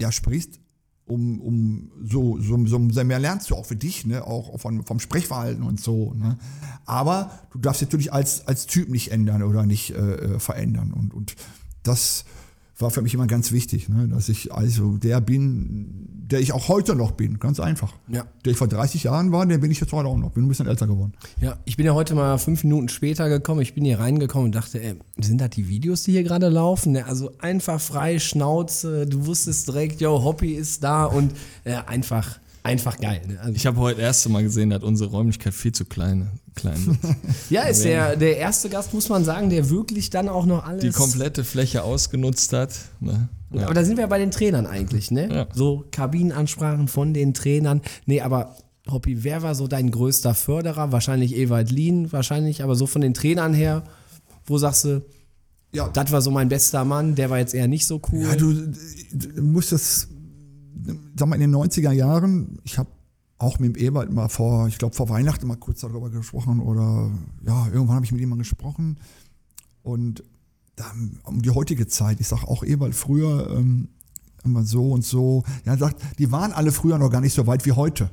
ja, sprichst, um, um so, so, so mehr lernst du auch für dich, ne? auch von, vom Sprechverhalten und so. Ne? Aber du darfst natürlich als, als Typ nicht ändern oder nicht äh, äh verändern. Und, und das war für mich immer ganz wichtig, ne? dass ich also der bin, der ich auch heute noch bin, ganz einfach. Ja. Der ich vor 30 Jahren war, der bin ich jetzt heute auch noch, bin ein bisschen älter geworden. Ja, ich bin ja heute mal fünf Minuten später gekommen, ich bin hier reingekommen und dachte, ey, sind das die Videos, die hier gerade laufen? Also einfach frei, Schnauze, du wusstest direkt, yo, Hobby ist da und äh, einfach einfach geil. Ne? Also ich habe heute das erste Mal gesehen, dass unsere Räumlichkeit viel zu klein, klein ist. ja, ist der, der erste Gast, muss man sagen, der wirklich dann auch noch alles. Die komplette Fläche ausgenutzt hat. Ne? Ja. Aber da sind wir bei den Trainern eigentlich, ne? Ja. So Kabinenansprachen von den Trainern. Nee, aber Hoppi, wer war so dein größter Förderer? Wahrscheinlich Ewald Lien, wahrscheinlich, aber so von den Trainern her, wo sagst du, ja. das war so mein bester Mann, der war jetzt eher nicht so cool. Ja, du, du musst das sag mal, in den 90er Jahren, ich habe auch mit dem Ewald mal vor, ich glaube vor Weihnachten mal kurz darüber gesprochen oder ja, irgendwann habe ich mit ihm mal gesprochen und dann, um die heutige Zeit, ich sage auch Ewald früher ähm, immer so und so, ja, sagt, die waren alle früher noch gar nicht so weit wie heute.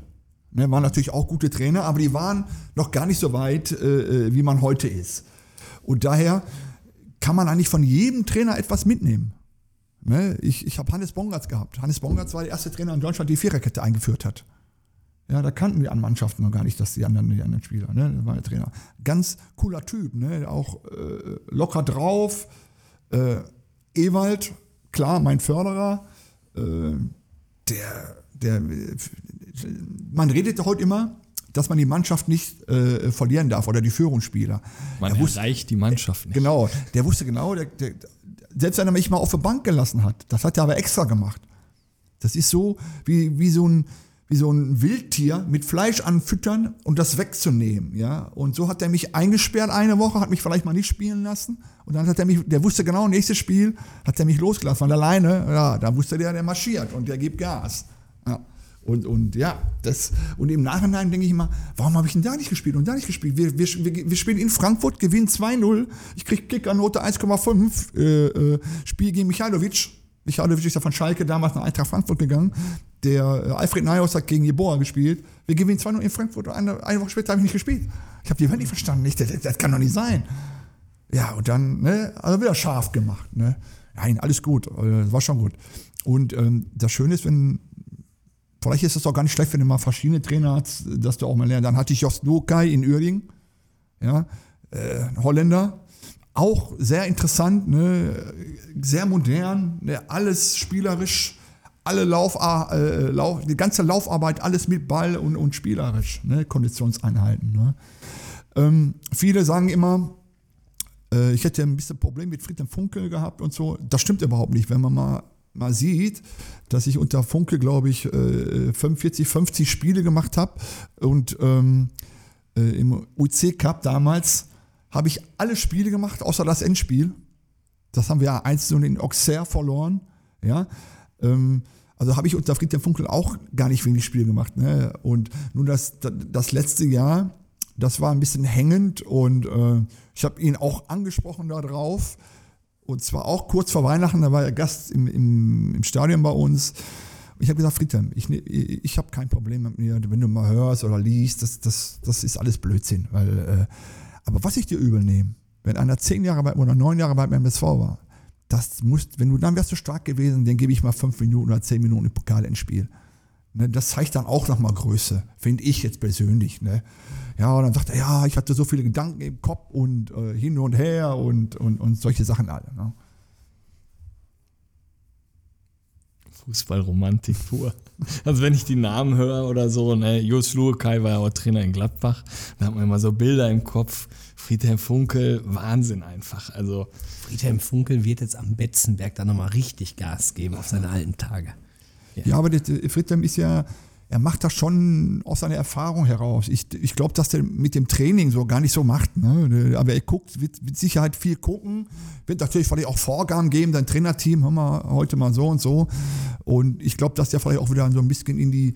Ne, waren natürlich auch gute Trainer, aber die waren noch gar nicht so weit, äh, äh wie man heute ist. Und daher kann man eigentlich von jedem Trainer etwas mitnehmen. Ne? Ich, ich habe Hannes Bongartz gehabt. Hannes Bongartz war der erste Trainer in Deutschland, die Viererkette eingeführt hat. Ja, da kannten die anderen Mannschaften noch gar nicht, dass die anderen, die anderen Spieler, ne? Das war der Trainer. Ganz cooler Typ, ne? Auch äh, locker drauf. Äh, Ewald, klar, mein Förderer. Äh, der, der, man redet heute immer, dass man die Mannschaft nicht äh, verlieren darf oder die Führungsspieler. Man wusste, erreicht die Mannschaft nicht. Genau, der wusste genau, der, der, selbst wenn er mich mal auf der Bank gelassen hat, das hat er aber extra gemacht. Das ist so wie, wie, so ein, wie so ein Wildtier mit Fleisch anfüttern und das wegzunehmen. Ja? Und so hat er mich eingesperrt eine Woche, hat mich vielleicht mal nicht spielen lassen. Und dann hat er mich, der wusste genau, nächstes Spiel hat er mich losgelassen von alleine. Ja, da wusste der, der marschiert und der gibt Gas. Und, und ja, das, und im Nachhinein denke ich immer, warum habe ich denn da nicht gespielt und da nicht gespielt? Wir, wir, wir spielen in Frankfurt, gewinnen 2-0, ich kriege Kickernote 1,5, äh, äh, Spiel gegen Michailovic. Michailovic ist ja von Schalke damals nach Eintracht Frankfurt gegangen. Der äh, Alfred Neuhaus hat gegen Jeboa gespielt. Wir gewinnen 2-0 in Frankfurt und eine, eine Woche später habe ich nicht gespielt. Ich habe die Welt nicht verstanden. Nicht, das, das, kann doch nicht sein. Ja, und dann, ne, also wieder scharf gemacht. Ne? Nein, alles gut, äh, war schon gut. Und ähm, das Schöne ist, wenn Vielleicht ist es auch gar nicht schlecht, wenn du mal verschiedene Trainer hast, dass du auch mal lernst. Dann hatte ich Jost Lokai in Uerdingen, ja, äh, Holländer. Auch sehr interessant, ne? sehr modern, ne? alles spielerisch, alle Lauf, äh, Lauf, die ganze Laufarbeit, alles mit Ball und, und spielerisch, ne? Konditionseinheiten. Ne? Ähm, viele sagen immer, äh, ich hätte ein bisschen Problem mit Friedhelm Funkel gehabt und so. Das stimmt überhaupt nicht, wenn man mal mal sieht, dass ich unter Funke, glaube ich, 45, äh, 50 Spiele gemacht habe und ähm, äh, im UC Cup damals habe ich alle Spiele gemacht, außer das Endspiel. Das haben wir ja einzeln in Auxerre verloren. Ja, ähm, also habe ich unter Friedhelm Funkel auch gar nicht wenig Spiele gemacht. Ne? Und nun das, das letzte Jahr, das war ein bisschen hängend und äh, ich habe ihn auch angesprochen darauf. Und zwar auch kurz vor Weihnachten, da war er Gast im, im, im Stadion bei uns. Ich habe gesagt, Friedhelm, ich, ne, ich habe kein Problem mit mir, wenn du mal hörst oder liest, das, das, das ist alles Blödsinn. Weil, äh, aber was ich dir übel nehme, wenn einer zehn Jahre bei oder neun Jahre bei MSV war, das musst, wenn du dann wärst du stark gewesen, dann gebe ich mal fünf Minuten oder zehn Minuten im Pokal ins Spiel. Ne, das zeigt dann auch nochmal Größe, finde ich jetzt persönlich. Ne? Ja, und dann sagt er, ja, ich hatte so viele Gedanken im Kopf und äh, hin und her und, und, und solche Sachen alle. Ne? Fußballromantik pur. Also wenn ich die Namen höre oder so, ne, Jos Luekai war ja auch Trainer in Gladbach, da hat man immer so Bilder im Kopf. Friedhelm Funkel, Wahnsinn einfach. Also Friedhelm Funkel wird jetzt am Betzenberg da nochmal richtig Gas geben auf seine alten Tage. Ja, aber der, der Friedhelm ist ja, er macht das schon aus seiner Erfahrung heraus. Ich, ich glaube, dass der mit dem Training so gar nicht so macht. Ne? Aber er guckt, wird mit Sicherheit viel gucken, wird natürlich vielleicht auch Vorgaben geben, sein Trainerteam, haben wir heute mal so und so. Und ich glaube, dass der vielleicht auch wieder so ein bisschen in die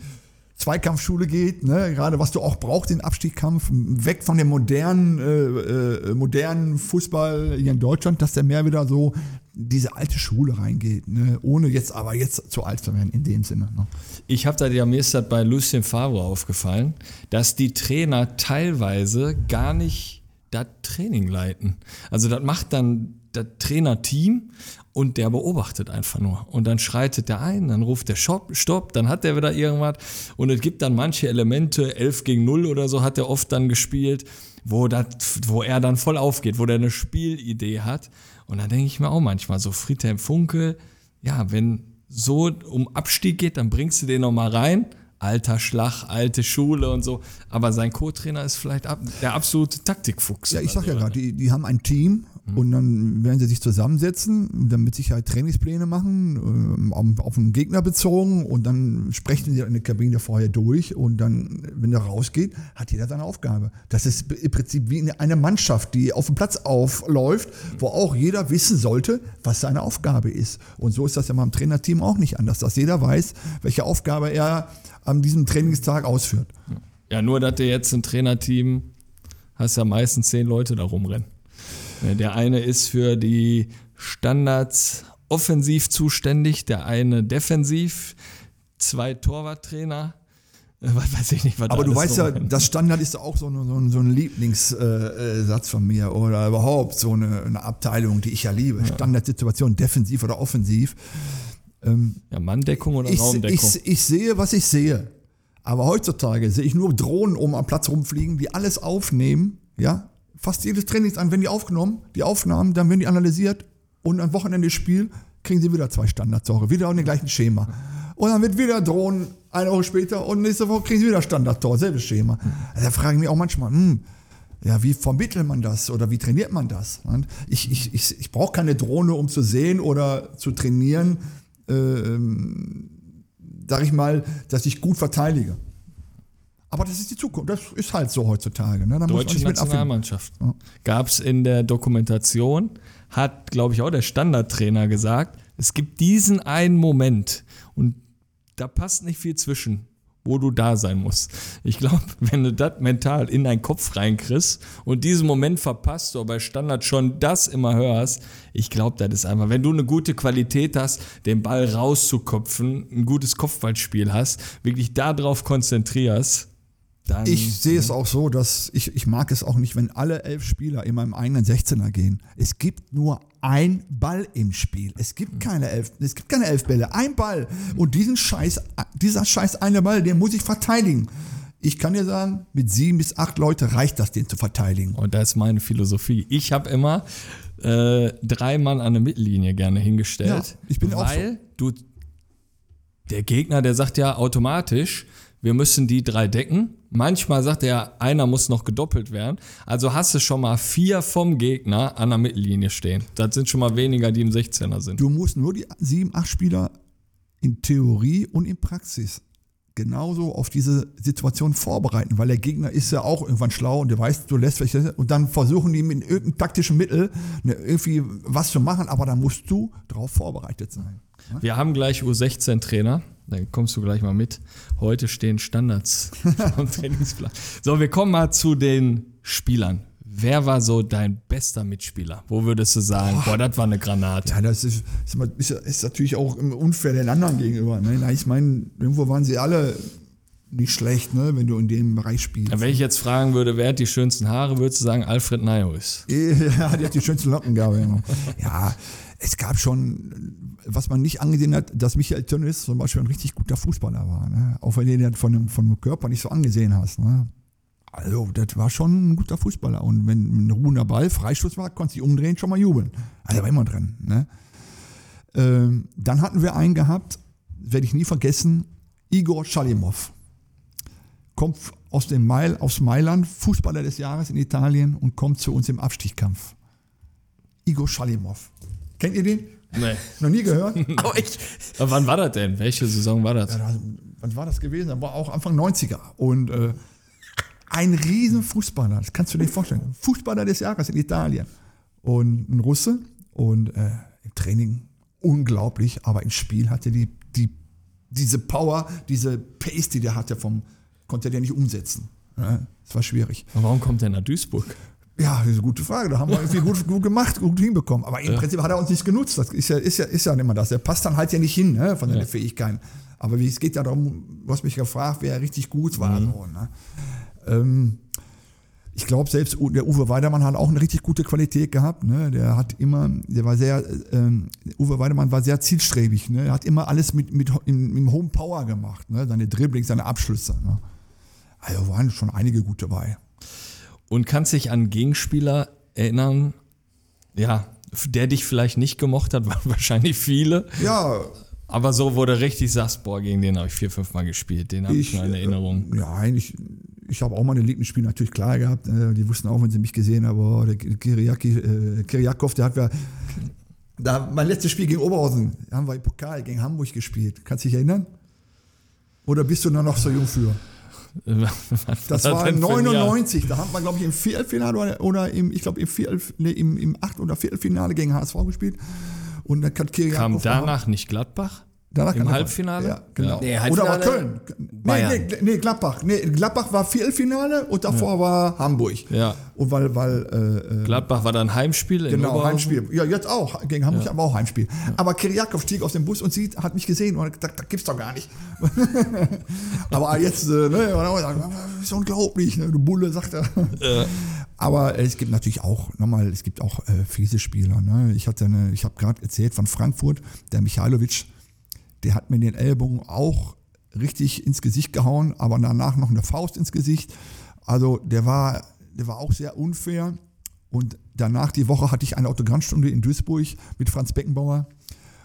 Zweikampfschule geht, ne? gerade was du auch brauchst, den Abstiegskampf, weg von dem modernen, äh, äh, modernen Fußball hier in Deutschland, dass der mehr wieder so diese alte Schule reingeht, ne? ohne jetzt aber jetzt zu alt zu werden in dem Sinne. Ne? Ich habe da ja mir ist das bei Lucien Favre aufgefallen, dass die Trainer teilweise gar nicht das Training leiten. Also das macht dann das Trainerteam und der beobachtet einfach nur. Und dann schreitet der ein, dann ruft der Shop, Stopp, dann hat der wieder irgendwas. Und es gibt dann manche Elemente, 11 gegen 0 oder so hat er oft dann gespielt, wo, dat, wo er dann voll aufgeht, wo der eine Spielidee hat. Und da denke ich mir auch manchmal so, Friedhelm Funkel, ja, wenn so um Abstieg geht, dann bringst du den nochmal rein. Alter Schlag, alte Schule und so. Aber sein Co-Trainer ist vielleicht ab, der absolute Taktikfuchs. Ja, ich sag ja so, gerade, die, die haben ein Team und dann werden sie sich zusammensetzen dann mit Sicherheit Trainingspläne machen, ähm, auf, auf den Gegner bezogen und dann sprechen sie in der Kabine vorher durch und dann, wenn er rausgeht, hat jeder seine Aufgabe. Das ist im Prinzip wie eine Mannschaft, die auf dem Platz aufläuft, wo auch jeder wissen sollte, was seine Aufgabe ist. Und so ist das ja beim Trainerteam auch nicht anders, dass jeder weiß, welche Aufgabe er an diesem Trainingstag ausführt. Ja, nur, dass du jetzt ein Trainerteam hast ja meistens zehn Leute da rumrennen. Ja, Der eine ist für die Standards offensiv zuständig, der eine defensiv, zwei Torwarttrainer. Äh, Was weiß ich nicht, was Aber du weißt ja, rumrennt. das Standard ist ja auch so, ein- so, ein- so ein Lieblingssatz äh, Satz von mir oder überhaupt so eine, eine Abteilung, die ich ja liebe. Standardsituation, defensiv oder offensiv. Ja, Manndeckung oder Ich, Raumdeckung. ich, ich sehe, was ich sehe. Aber heutzutage sehe ich nur Drohnen oben am Platz rumfliegen, die alles aufnehmen. Ja, fast jedes Trainings an, wenn die aufgenommen, die Aufnahmen, dann werden die analysiert und am Wochenende Spiel kriegen sie wieder zwei Standardtore, wieder in dem gleichen Schema. Und dann wird wieder Drohnen eine Woche später und nächste Woche kriegen sie wieder Standardtor, selbes Schema. Also da frage ich mich auch manchmal, hm, ja, wie vermittelt man das oder wie trainiert man das? Und Ich, ich, ich, ich brauche keine Drohne, um zu sehen oder zu trainieren, ähm, sag ich mal, dass ich gut verteidige. Aber das ist die Zukunft. Das ist halt so heutzutage. Ne? Da Deutsche. Nationalmannschaft. Gab es in der Dokumentation, hat, glaube ich, auch der Standardtrainer gesagt, es gibt diesen einen Moment und da passt nicht viel zwischen, wo du da sein musst. Ich glaube, wenn du das mental in deinen Kopf reinkriegst und diesen Moment verpasst oder bei Standard schon das immer hörst, ich glaube, das ist einfach, wenn du eine gute Qualität hast, den Ball rauszuköpfen, ein gutes Kopfballspiel hast, wirklich darauf konzentrierst, dann Ich sehe es auch so, dass ich, ich mag es auch nicht, wenn alle elf Spieler in meinem eigenen 16er gehen. Es gibt nur ein Ball im Spiel. Es gibt keine elf, es gibt keine elf Bälle. Ein Ball. Und diesen Scheiß, dieser Scheiß eine Ball, den muss ich verteidigen. Ich kann dir sagen, mit sieben bis acht Leute reicht das, den zu verteidigen. Und das ist meine Philosophie. Ich habe immer äh, drei Mann an der Mittellinie gerne hingestellt. Ja, ich bin auch weil du der Gegner, der sagt ja automatisch, wir müssen die drei decken. Manchmal sagt er, einer muss noch gedoppelt werden. Also hast du schon mal vier vom Gegner an der Mittellinie stehen. Das sind schon mal weniger, die im 16er sind. Du musst nur die sieben, acht Spieler in Theorie und in Praxis genauso auf diese Situation vorbereiten, weil der Gegner ist ja auch irgendwann schlau und der weiß, du lässt welche und dann versuchen die mit irgendeinem taktischen Mittel ne, irgendwie was zu machen, aber da musst du drauf vorbereitet sein. Wir haben gleich U16-Trainer. Dann kommst du gleich mal mit. Heute stehen Standards am Trainingsplan. So, wir kommen mal zu den Spielern. Wer war so dein bester Mitspieler? Wo würdest du sagen, boah, das war eine Granate? Ja, das ist, ist, ist, natürlich auch unfair den anderen gegenüber. Ne? Ich meine, irgendwo waren sie alle nicht schlecht, ne? wenn du in dem Bereich spielst. Wenn ich jetzt fragen würde, wer hat die schönsten Haare, würdest du sagen, Alfred Nayos. Ja, die hat die schönsten Locken gehabt. Ja, ja es gab schon, was man nicht angesehen hat, dass Michael Tönnes zum Beispiel ein richtig guter Fußballer war. Ne? Auch wenn du den von dem, von dem Körper nicht so angesehen hast. Ne? Also, das war schon ein guter Fußballer. Und wenn ein ruhender Ball, Freistoß war, konnte sich umdrehen, schon mal jubeln. Also, er war immer drin. Ne? Ähm, dann hatten wir einen gehabt, werde ich nie vergessen, Igor Schalimov. Kommt aus, dem Meil, aus Mailand, Fußballer des Jahres in Italien und kommt zu uns im Abstiegskampf. Igor Schalimov. Kennt ihr den? Nee. Noch nie gehört? Aber ich, Aber wann war das denn? Welche Saison war das? Ja, da- wann war das gewesen? Das war auch Anfang 90er. Und äh, ein riesen Fußballer, das kannst du dir nicht vorstellen. Fußballer des Jahres in Italien. Und ein Russe. Und äh, im Training unglaublich, aber im Spiel hatte die, die diese Power, diese Pace, die der hatte, vom, konnte der nicht umsetzen. Ja, das war schwierig. Aber warum kommt der nach Duisburg? Ja, das ist eine gute Frage. Da haben wir irgendwie gut, gut gemacht, gut hinbekommen. Aber im Prinzip hat er uns nicht genutzt. Das ist ja, ist ja, ist ja immer das. Der passt dann halt ja nicht hin, ne, von seinen Fähigkeiten. Aber wie, es geht ja darum, du hast mich gefragt, wer richtig gut war. So, ne? Ähm, ich glaube, selbst der Uwe Weidemann hat auch eine richtig gute Qualität gehabt. Ne? Der hat immer, der war sehr, ähm, Uwe Weidemann war sehr zielstrebig. Ne? Er hat immer alles mit, mit im, im Home Power gemacht. Ne? Seine Dribblings, seine Abschlüsse. Ne? Also waren schon einige gute dabei. Und kannst dich an Gegenspieler erinnern, ja, der dich vielleicht nicht gemocht hat, waren wahrscheinlich viele. Ja, Aber so, du richtig sagst, boah, gegen den habe ich vier, fünf Mal gespielt. Den habe ich, noch in Erinnerung. Ja, eigentlich. Ich habe auch meine Lieblingsspiele natürlich klar gehabt. äh, Die wussten auch, wenn sie mich gesehen haben, oh, der Kiriaki, äh, Kiriakov, der hat ja. Da, mein letztes Spiel gegen Oberhausen, da haben wir im Pokal gegen Hamburg gespielt. Kannst du dich erinnern? Oder bist du nur noch so jung für? Das war Jahr? 99. Da haben wir, glaube ich, im Viertelfinale oder, oder im, ich glaube, im, nee, im, im Acht- oder Viertelfinale gegen HSV gespielt. Und dann Kiriakov. Kam danach nicht Gladbach? Danach Im Halbfinale? Ja, genau. Nee, Oder war Halbfinale Köln. Nee, Bayern. nee, nee, Gladbach. Nee, Gladbach war Viertelfinale und davor war Hamburg. Ja. Und weil, weil äh, äh, Gladbach war dann Heimspiel in genau, Oberhausen? Heimspiel. Ja, jetzt auch. Gegen Hamburg aber auch Heimspiel. Aber Kiriakov stieg aus dem Bus und sieht, hat mich gesehen und hat gesagt, das gibt's doch gar nicht. aber jetzt, äh, ne, ist unglaublich, ne, du Bulle, sagt er. Aber es gibt natürlich auch, nochmal, es gibt auch äh, fiese Spieler. Ne? Ich hatte eine, ich habe gerade erzählt von Frankfurt, der Michailovic, der hat mir den Ellbogen auch richtig ins Gesicht gehauen, aber danach noch eine Faust ins Gesicht. Also der war, der war auch sehr unfair. Und danach die Woche hatte ich eine Autogrammstunde in Duisburg mit Franz Beckenbauer.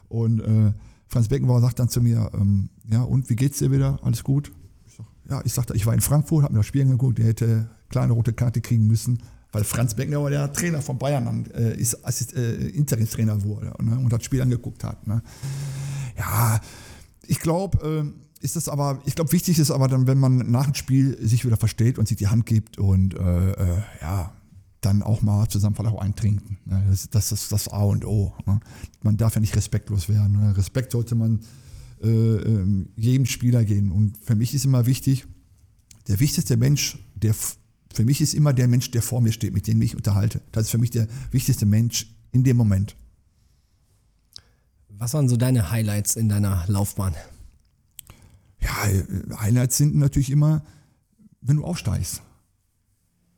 Und äh, Franz Beckenbauer sagt dann zu mir, ähm, ja, und wie geht's dir wieder? Alles gut? Ich sag, ja, ich sagte, ich war in Frankfurt, habe mir das Spiel angeguckt, der hätte kleine rote Karte kriegen müssen, weil Franz Beckenbauer der Trainer von Bayern äh, ist Assist, äh, Interimstrainer wurde ne, und das Spiel angeguckt hat. Ne. Ja, ich glaube, äh, ist das aber, ich glaube, wichtig ist aber dann, wenn man nach dem Spiel sich wieder versteht und sich die Hand gibt und äh, äh, ja, dann auch mal zusammen vielleicht auch eintrinken. Ne? Das, das ist das A und O. Ne? Man darf ja nicht respektlos werden. Ne? Respekt sollte man äh, ähm, jedem Spieler geben. Und für mich ist immer wichtig, der wichtigste Mensch, der für mich ist immer der Mensch, der vor mir steht, mit dem ich unterhalte. Das ist für mich der wichtigste Mensch in dem Moment. Was waren so deine Highlights in deiner Laufbahn? Ja, Highlights sind natürlich immer, wenn du aufsteigst.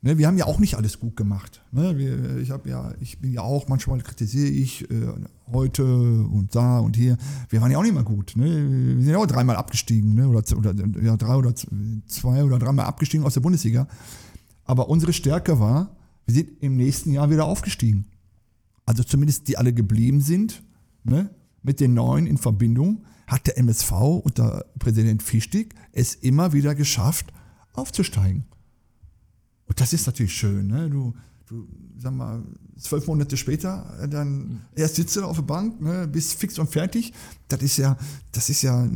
Ne, wir haben ja auch nicht alles gut gemacht. Ne, wir, ich, ja, ich bin ja auch, manchmal kritisiere ich äh, heute und da und hier. Wir waren ja auch nicht mal gut. Ne? Wir sind ja auch dreimal abgestiegen. Ne? Oder, oder ja, drei oder zwei oder dreimal abgestiegen aus der Bundesliga. Aber unsere Stärke war, wir sind im nächsten Jahr wieder aufgestiegen. Also zumindest die alle geblieben sind, ne, mit den Neuen in Verbindung, hat der MSV unter Präsident Fischtig es immer wieder geschafft, aufzusteigen. Und das ist natürlich schön, ne? Du, du, sag mal, zwölf Monate später, äh, dann erst sitzt du auf der Bank, ne, bist fix und fertig. Das ist ja, das ist ja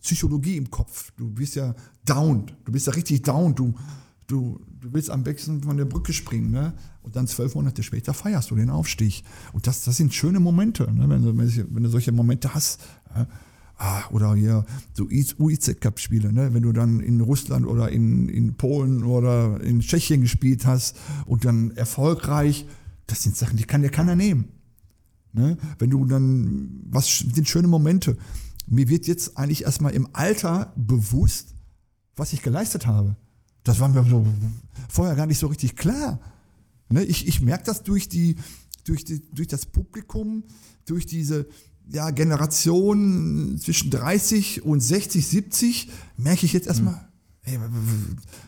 Psychologie im Kopf. Du bist ja down. Du bist ja richtig down. Du, du, du willst am besten von der Brücke springen, ne? Und dann zwölf Monate später feierst du den Aufstieg. Und das, das sind schöne Momente, ne? wenn, du, wenn du solche Momente hast. Ja? Ah, oder hier so UIZ-Cup-Spiele, ne? wenn du dann in Russland oder in, in Polen oder in Tschechien gespielt hast und dann erfolgreich, das sind Sachen, die kann dir keiner nehmen. Ne? Wenn du dann, was sind schöne Momente. Mir wird jetzt eigentlich erstmal im Alter bewusst, was ich geleistet habe. Das war mir so vorher gar nicht so richtig klar. Ne? Ich, ich merke das durch die, durch, die, durch das Publikum, durch diese ja, Generation zwischen 30 und 60, 70, merke ich jetzt erstmal, ey,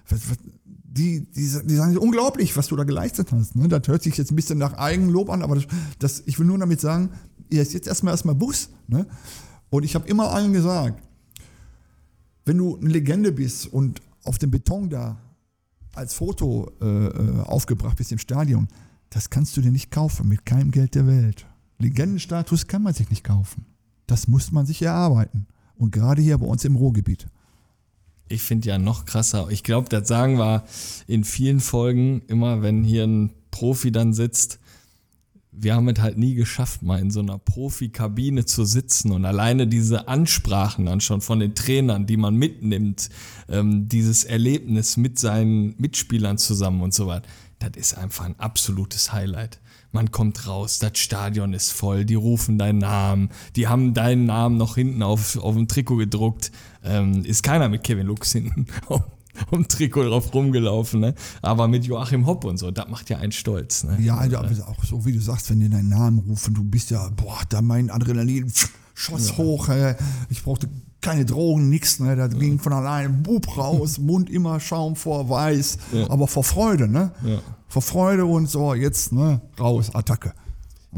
was, was, die, die, die sagen, unglaublich, was du da geleistet hast. Ne? Das hört sich jetzt ein bisschen nach Eigenlob an, aber das, das, ich will nur damit sagen, ihr ist jetzt erstmal erstmal Bus. Ne? Und ich habe immer allen gesagt, wenn du eine Legende bist und auf dem Beton da als Foto äh, äh, aufgebracht bist im Stadion, das kannst du dir nicht kaufen mit keinem Geld der Welt. Legendenstatus kann man sich nicht kaufen. Das muss man sich erarbeiten. Und gerade hier bei uns im Ruhrgebiet. Ich finde ja noch krasser. Ich glaube, das sagen wir in vielen Folgen immer, wenn hier ein Profi dann sitzt. Wir haben es halt nie geschafft, mal in so einer Profikabine zu sitzen und alleine diese Ansprachen dann schon von den Trainern, die man mitnimmt, ähm, dieses Erlebnis mit seinen Mitspielern zusammen und so weiter, das ist einfach ein absolutes Highlight man kommt raus, das Stadion ist voll, die rufen deinen Namen, die haben deinen Namen noch hinten auf, auf dem Trikot gedruckt. Ähm, ist keiner mit Kevin Lux hinten dem Trikot drauf rumgelaufen, ne? aber mit Joachim Hopp und so, das macht ja einen stolz. Ne? Ja, aber auch so wie du sagst, wenn die deinen Namen rufen, du bist ja, boah, da mein Adrenalin schoss ja. hoch, ey. ich brauchte keine Drogen, nichts, ne? Das ja. ging von alleine, Bub raus, Mund immer Schaum vor weiß, ja. aber vor Freude, ne? Ja vor Freude und so, jetzt ne, raus, Attacke.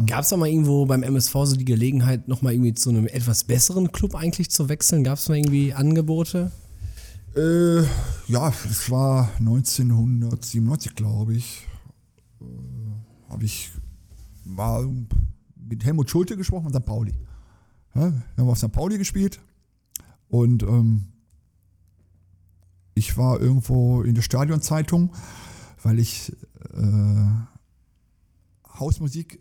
Gab es da mal irgendwo beim MSV so die Gelegenheit, nochmal irgendwie zu einem etwas besseren Club eigentlich zu wechseln? Gab es mal irgendwie Angebote? Äh, ja, es war 1997, glaube ich. Äh, Habe ich mal mit Helmut Schulte gesprochen von St. Pauli. Ja, wir haben auf St. Pauli gespielt und ähm, ich war irgendwo in der Stadionzeitung, weil ich äh, Hausmusik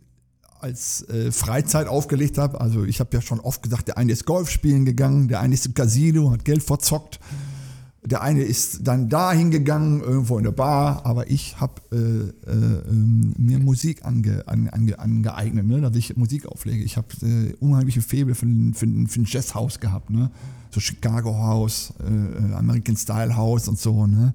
als äh, Freizeit aufgelegt habe. Also ich habe ja schon oft gesagt, der eine ist Golf spielen gegangen, der eine ist im Casino, hat Geld verzockt. Der eine ist dann da hingegangen, irgendwo in der Bar, aber ich habe äh, äh, ähm, mir Musik ange, ange, ange, angeeignet, ne, dass ich Musik auflege. Ich habe äh, unheimliche Febel für, für, für ein Jazzhaus gehabt, ne? so Chicago House, äh, American Style House und so. Ne?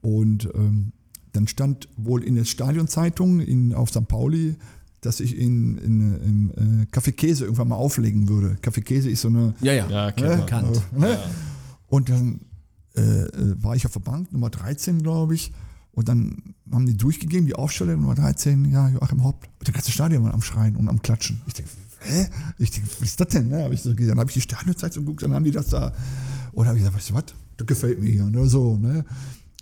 Und ähm, dann stand wohl in der Stadionzeitung in, auf St. Pauli, dass ich in, in, in äh, Café Käse irgendwann mal auflegen würde. Café Käse ist so eine. Ja, ja, ja ne, bekannt. Ne? Ja. Und dann äh, äh, war ich auf der Bank, Nummer 13, glaube ich. Und dann haben die durchgegeben, die Aufstellung, Nummer 13, ja, Joachim Haupt. Und der ganze Stadion war am Schreien und am Klatschen. Ich denke, hä? Ich denke, was ist das denn? Ne? Hab ich so, dann habe ich die Stadionzeitung geguckt, dann haben die das da. Und habe ich gesagt, weißt du was? Das gefällt mir hier. Ne? So, ne?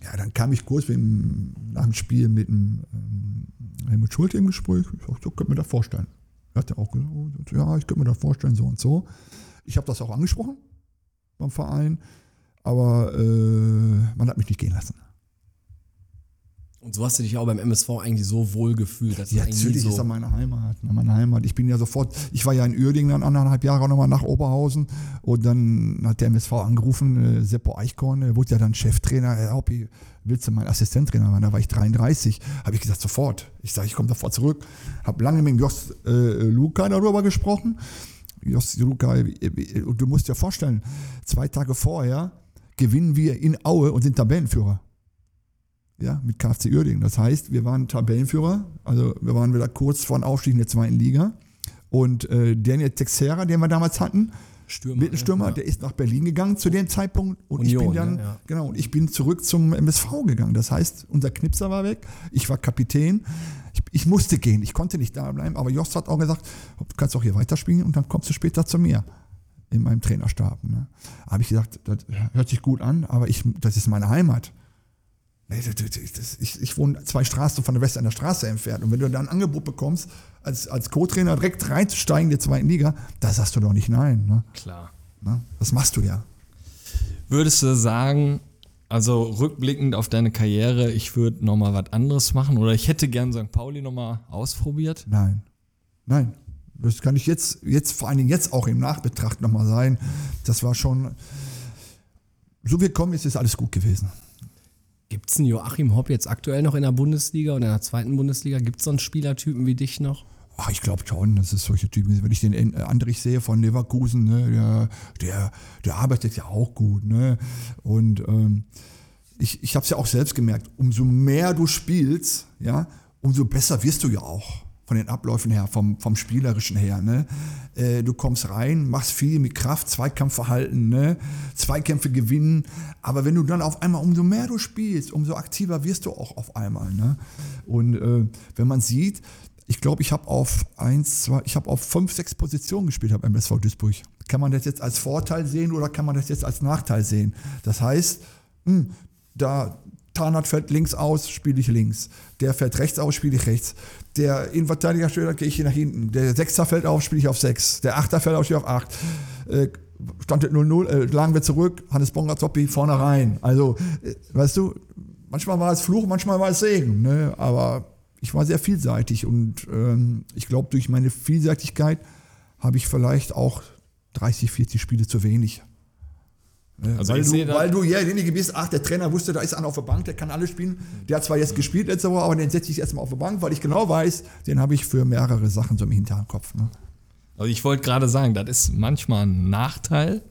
ja, dann kam ich kurz dem, nach dem Spiel mit dem ähm, Helmut Schulte im Gespräch. Ich sagte, so könnte mir das vorstellen. Er hat ja auch gesagt, ja, ich könnte mir das vorstellen, so und so. Ich habe das auch angesprochen beim Verein, aber äh, man hat mich nicht gehen lassen. Und so hast du dich auch beim MSV eigentlich so wohl gefühlt. Dass ja, natürlich so ist er meine Heimat. Ne, meine Heimat. Ich bin ja sofort, ich war ja in Uerdingen dann anderthalb Jahre nochmal nach Oberhausen und dann hat der MSV angerufen, äh, Seppo Eichkorn, der wurde ja dann Cheftrainer. Herr Hoppi, willst du mein Assistenttrainer werden? Da war ich 33. Habe ich gesagt, sofort. Ich sage, ich komme sofort zurück. Habe lange mit Jos äh, Luca darüber gesprochen. Jos Luca, äh, du musst dir vorstellen, zwei Tage vorher gewinnen wir in Aue und sind Tabellenführer ja, mit KFC Uerdingen. Das heißt, wir waren Tabellenführer, also wir waren wieder kurz vor dem Aufstieg in der zweiten Liga. Und äh, Daniel Texera, den wir damals hatten, Stürmer, Mittelstürmer, ja. der ist nach Berlin gegangen zu dem Zeitpunkt und Union, ich bin dann, ja, ja. genau, und ich bin zurück zum MSV gegangen. Das heißt, unser Knipser war weg, ich war Kapitän, ich, ich musste gehen, ich konnte nicht da bleiben, aber Jost hat auch gesagt, du kannst auch hier weiterspielen und dann kommst du später zu mir in meinem Trainerstab. Ne? Habe ich gesagt, das hört sich gut an, aber ich, das ist meine Heimat. Ich, ich wohne zwei Straßen von der West an der Straße entfernt. Und wenn du da ein Angebot bekommst, als, als Co-Trainer direkt reinzusteigen in der zweiten Liga, da sagst du doch nicht nein. Ne? Klar. Ne? Das machst du ja. Würdest du sagen, also rückblickend auf deine Karriere, ich würde nochmal was anderes machen oder ich hätte gern St. Pauli nochmal ausprobiert? Nein. Nein. Das kann ich jetzt, jetzt, vor allen Dingen jetzt auch im Nachbetracht nochmal sein. Das war schon, so wie kommen, ist es alles gut gewesen. Gibt es einen Joachim Hopp jetzt aktuell noch in der Bundesliga oder in der zweiten Bundesliga? Gibt es so einen Spielertypen wie dich noch? Ach, ich glaube schon, dass es solche Typen Wenn ich den Andrich sehe von Leverkusen, ne, der, der, der arbeitet ja auch gut. Ne? Und ähm, ich, ich habe es ja auch selbst gemerkt, umso mehr du spielst, ja, umso besser wirst du ja auch. Von den Abläufen her, vom, vom Spielerischen her. Ne? Äh, du kommst rein, machst viel mit Kraft, Zweikampfverhalten, ne? Zweikämpfe gewinnen. Aber wenn du dann auf einmal, umso mehr du spielst, umso aktiver wirst du auch auf einmal. Ne? Und äh, wenn man sieht, ich glaube, ich habe auf eins, zwei, ich habe auf fünf, sechs Positionen gespielt beim MSV Duisburg. Kann man das jetzt als Vorteil sehen oder kann man das jetzt als Nachteil sehen? Das heißt, hm, da Tarnat fällt links aus, spiele ich links. Der fällt rechts aus, spiele ich rechts. Der Innenverteidiger steht, gehe ich hier nach hinten. Der Sechster fällt auf, spiele ich auf sechs. Der Achter fällt auf, spiele ich auf acht. Äh, Stand 0-0, äh, lagen wir zurück, Hannes Bongazzoppi vorne rein. Also, äh, weißt du, manchmal war es Fluch, manchmal war es Segen. Ne? Aber ich war sehr vielseitig und ähm, ich glaube, durch meine Vielseitigkeit habe ich vielleicht auch 30, 40 Spiele zu wenig. Also weil, du, weil du ja derjenige bist, ach, der Trainer wusste, da ist einer auf der Bank, der kann alles spielen. Der hat zwar jetzt gespielt letzte Woche, aber den setze ich erstmal auf die Bank, weil ich genau weiß, den habe ich für mehrere Sachen so im Hinterkopf. Ne? Also ich wollte gerade sagen, das ist manchmal ein Nachteil,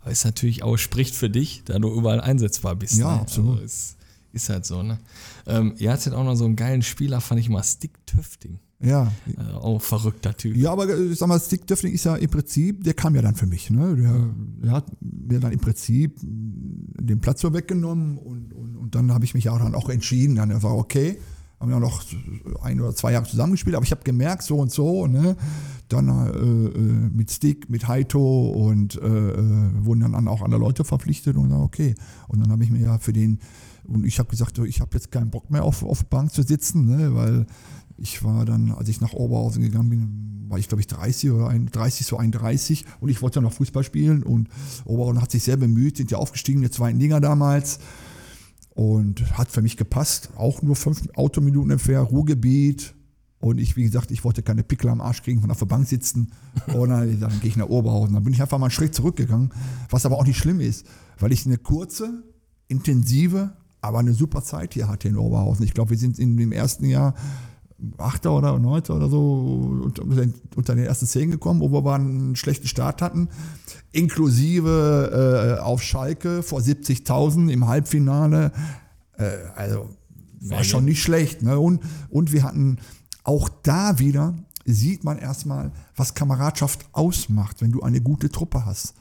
aber ist natürlich auch, spricht für dich, da du überall einsetzbar bist. Ja, ne? absolut. Also ist, ist halt so, ne? Ähm, ihr hattet auch noch so einen geilen Spieler, fand ich mal, Stick Töfting. Ja. Also auch verrückter Typ. Ja, aber äh, ich sag mal, Stick Döffling ist ja im Prinzip, der kam ja dann für mich. Ne? Der, der hat mir dann im Prinzip den Platz so weggenommen und, und, und dann habe ich mich ja auch dann auch entschieden. Dann war okay, haben ja noch ein oder zwei Jahre zusammengespielt, aber ich habe gemerkt, so und so, ne? dann äh, äh, mit Stick, mit Heito und äh, äh, wurden dann auch andere Leute verpflichtet und dann okay. Und dann habe ich mir ja für den, und ich habe gesagt, ich habe jetzt keinen Bock mehr auf, auf Bank zu sitzen, ne? weil ich war dann, als ich nach Oberhausen gegangen bin, war ich glaube ich 30 oder ein, 30, so 31 und ich wollte dann noch Fußball spielen und Oberhausen hat sich sehr bemüht, sind ja aufgestiegen in der zweiten Liga damals und hat für mich gepasst. Auch nur fünf Autominuten entfernt, Ruhrgebiet. Und ich, wie gesagt, ich wollte keine Pickel am Arsch kriegen, von auf der Bank sitzen. Und dann, dann gehe ich nach Oberhausen. Dann bin ich einfach mal einen Schritt zurückgegangen, was aber auch nicht schlimm ist, weil ich eine kurze, intensive, aber eine super Zeit hier hatte in Oberhausen. Ich glaube, wir sind in dem ersten Jahr Achter oder Neunter oder so unter den ersten Zehn gekommen, wo wir einen schlechten Start hatten. Inklusive äh, auf Schalke vor 70.000 im Halbfinale. Äh, also war Ja, schon nicht schlecht. Ne? Und, und wir hatten auch da wieder, sieht man erstmal, was Kameradschaft ausmacht, wenn du eine gute Truppe hast.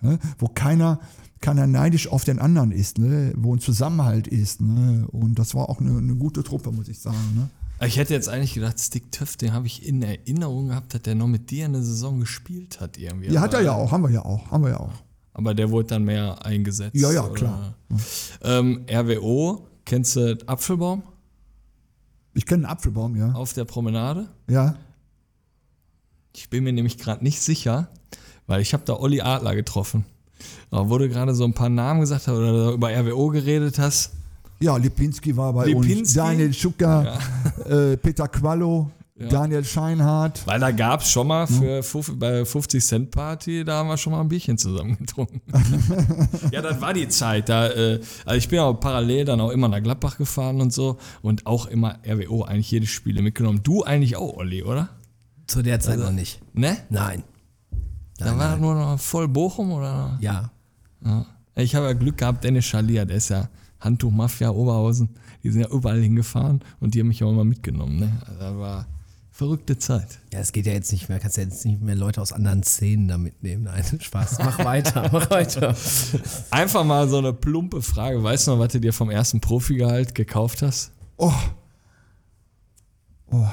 Ne? Wo keiner, keiner neidisch auf den anderen ist, ne? wo ein Zusammenhalt ist. Ne? Und das war auch eine, eine gute Truppe, muss ich sagen. Ne? Ich hätte jetzt eigentlich gedacht, Stick Töff, den habe ich in Erinnerung gehabt, dass der noch mit dir eine Saison gespielt hat irgendwie. Ja, hat er ja auch, haben wir ja auch, haben wir ja auch. Aber der wurde dann mehr eingesetzt. Ja, ja, klar. Ähm, RWO, kennst du Apfelbaum Ich kenne einen Apfelbaum, ja. auf der Promenade? Ja. Ich bin mir nämlich gerade nicht sicher, weil ich habe da Olli Adler getroffen. Da wurde gerade so ein paar Namen gesagt oder über RWO geredet hast. Ja, Lipinski war bei uns. Lipinski? Daniel Schucker, äh, Peter Quallo, Daniel Scheinhardt. Weil da gab es schon mal für fuf- bei 50 Cent Party, da haben wir schon mal ein Bierchen zusammen getrunken. ja, das war die Zeit. Da, äh, also ich bin auch parallel dann auch immer nach Gladbach gefahren und so und auch immer RWO eigentlich jede Spiele mitgenommen. Du eigentlich auch, Olli, oder? Zu der Zeit noch nicht. Ne? Nein. Da war das nur noch voll Bochum oder? Ja. Ja. Ich habe ja Glück gehabt, Dennis Schalier, der ist ja Handtuch Mafia Oberhausen. Die sind ja überall hingefahren und die haben mich auch immer mitgenommen. Ne? Also das war verrückte Zeit. Ja, es geht ja jetzt nicht mehr, kannst ja jetzt nicht mehr Leute aus anderen Szenen da mitnehmen. Nein, Spaß. Mach weiter, mach weiter. Einfach mal so eine plumpe Frage. Weißt du noch, was du dir vom ersten Profigehalt gekauft hast? Oh. Oh.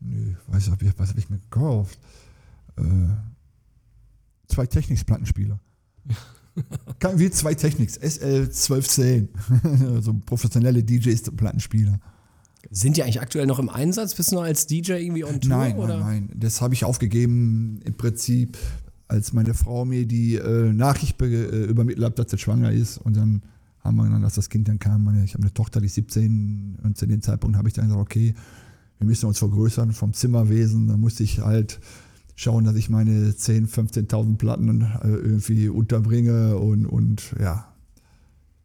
Nö, weiß ich, was habe ich mir gekauft? Äh, zwei Technics-Plattenspieler. Kein wie zwei Technics, SL 1210. so professionelle DJs-Plattenspieler. Sind die eigentlich aktuell noch im Einsatz? Bist du noch als DJ irgendwie on Tour? Nein, oder? nein, nein. Das habe ich aufgegeben im Prinzip, als meine Frau mir die äh, Nachricht äh, übermittelt hat, dass sie schwanger ist. Und dann haben wir dann, als das Kind dann kam, meine, ich habe eine Tochter, die ist 17 und zu dem Zeitpunkt habe ich dann gesagt, okay, wir müssen uns vergrößern vom Zimmerwesen. Da musste ich halt schauen, dass ich meine 10.000, 15.000 Platten äh, irgendwie unterbringe und, und ja,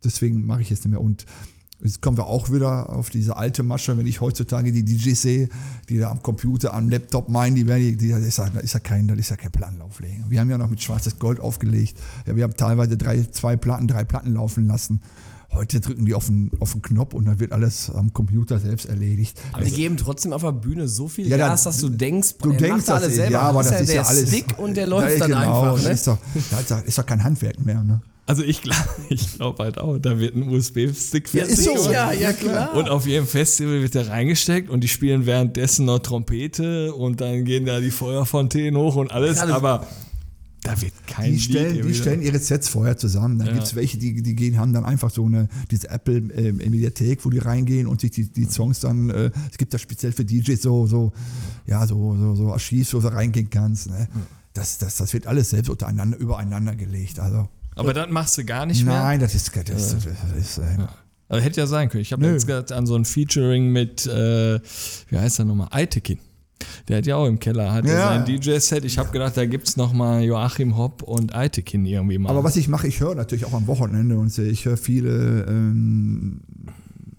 deswegen mache ich es nicht mehr. Und jetzt kommen wir auch wieder auf diese alte Masche, wenn ich heutzutage die DJs sehe, die da am Computer, am Laptop meinen, die werden, die, das, ist ja, das ist ja kein, das ist ja kein Plattenlauflegen. Wir haben ja noch mit schwarzes Gold aufgelegt. Ja, wir haben teilweise drei, zwei Platten, drei Platten laufen lassen. Heute drücken die auf den, auf den Knopf und dann wird alles am Computer selbst erledigt. Aber die geben trotzdem auf der Bühne so viel Ja, Gas, dass du denkst, Du denkst, macht da alles das, selber. ja, aber das ist der ja alles. Stick und der Ja, läuft dann genau, einfach. Das Ne? ist, doch, das ist doch- ist kein Handwerk mehr. Ne? Also ich glaube ich glaub halt auch, da wird ein USB-Stick Ja, ist so. Ja, ja, klar. Und auf jedem Festival wird der reingesteckt und die spielen währenddessen noch Trompete und dann gehen da die Feuerfontänen hoch und alles, Ja, das- aber da wird kein Die Lied stellen, die irgendwie- stellen ihre Sets vorher zusammen. Dann Ja. gibt es welche, die, die gehen, haben dann einfach so eine, diese Apple äh, Mediathek, wo die reingehen und sich die, die Songs dann, äh, es gibt da speziell für DJs so, so, ja, so, so, so Archiv, wo du reingehen kannst. Ne? Das, das, das wird alles selbst untereinander, übereinander gelegt. Also, Aber das machst du gar nicht mehr. nein, das ist, das, das, das ist, äh, Also hätte ja sein können. Ich habe jetzt gerade an so ein Featuring mit, äh, wie heißt der nochmal, Eitekin. Der hat ja auch im Keller, hat ja. Sein DJ-Set. Ich habe gedacht, da gibt's noch mal Joachim Hopp und Eitekin irgendwie mal. Aber was ich mache, ich höre natürlich auch am Wochenende und ich höre viele, ähm,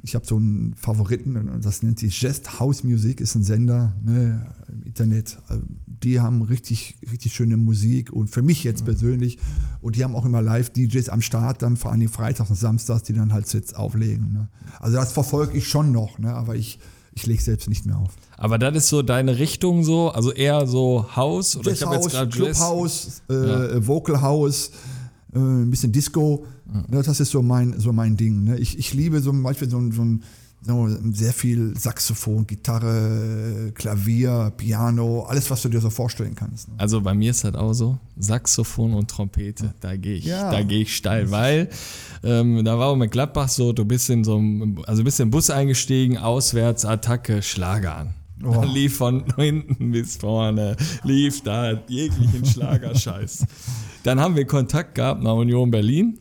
ich habe so einen Favoriten, das nennt sich Jest House Music, ist ein Sender ne, im Internet. Also, Die haben richtig, richtig schöne Musik und für mich jetzt persönlich. Und die haben auch immer Live-DJs am Start, dann vor allem freitags und samstags, die dann halt Sets auflegen. Ne. Also das verfolge ich schon noch, ne, aber ich, ich lege selbst nicht mehr auf. Aber das ist so deine Richtung so, also eher so House oder ich habe jetzt Jazz. Clubhouse, äh, Vocal House, äh, ein bisschen Disco. Ne, das ist so mein, so mein Ding. Ne? Ich, ich liebe so zum Beispiel so, so, so sehr viel Saxophon, Gitarre, Klavier, Piano, alles, was du dir so vorstellen kannst. Ne? Also bei mir ist das auch so, Saxophon und Trompete, da gehe ich, Ja. da gehe ich steil, weil ähm, da war auch mit Gladbach so, du bist in so einem, also bist in den Bus eingestiegen, auswärts, Attacke, Schlager an. Oh. Lief von hinten bis vorne, lief da jeglichen Schlagerscheiß. Dann haben wir Kontakt gehabt nach Union Berlin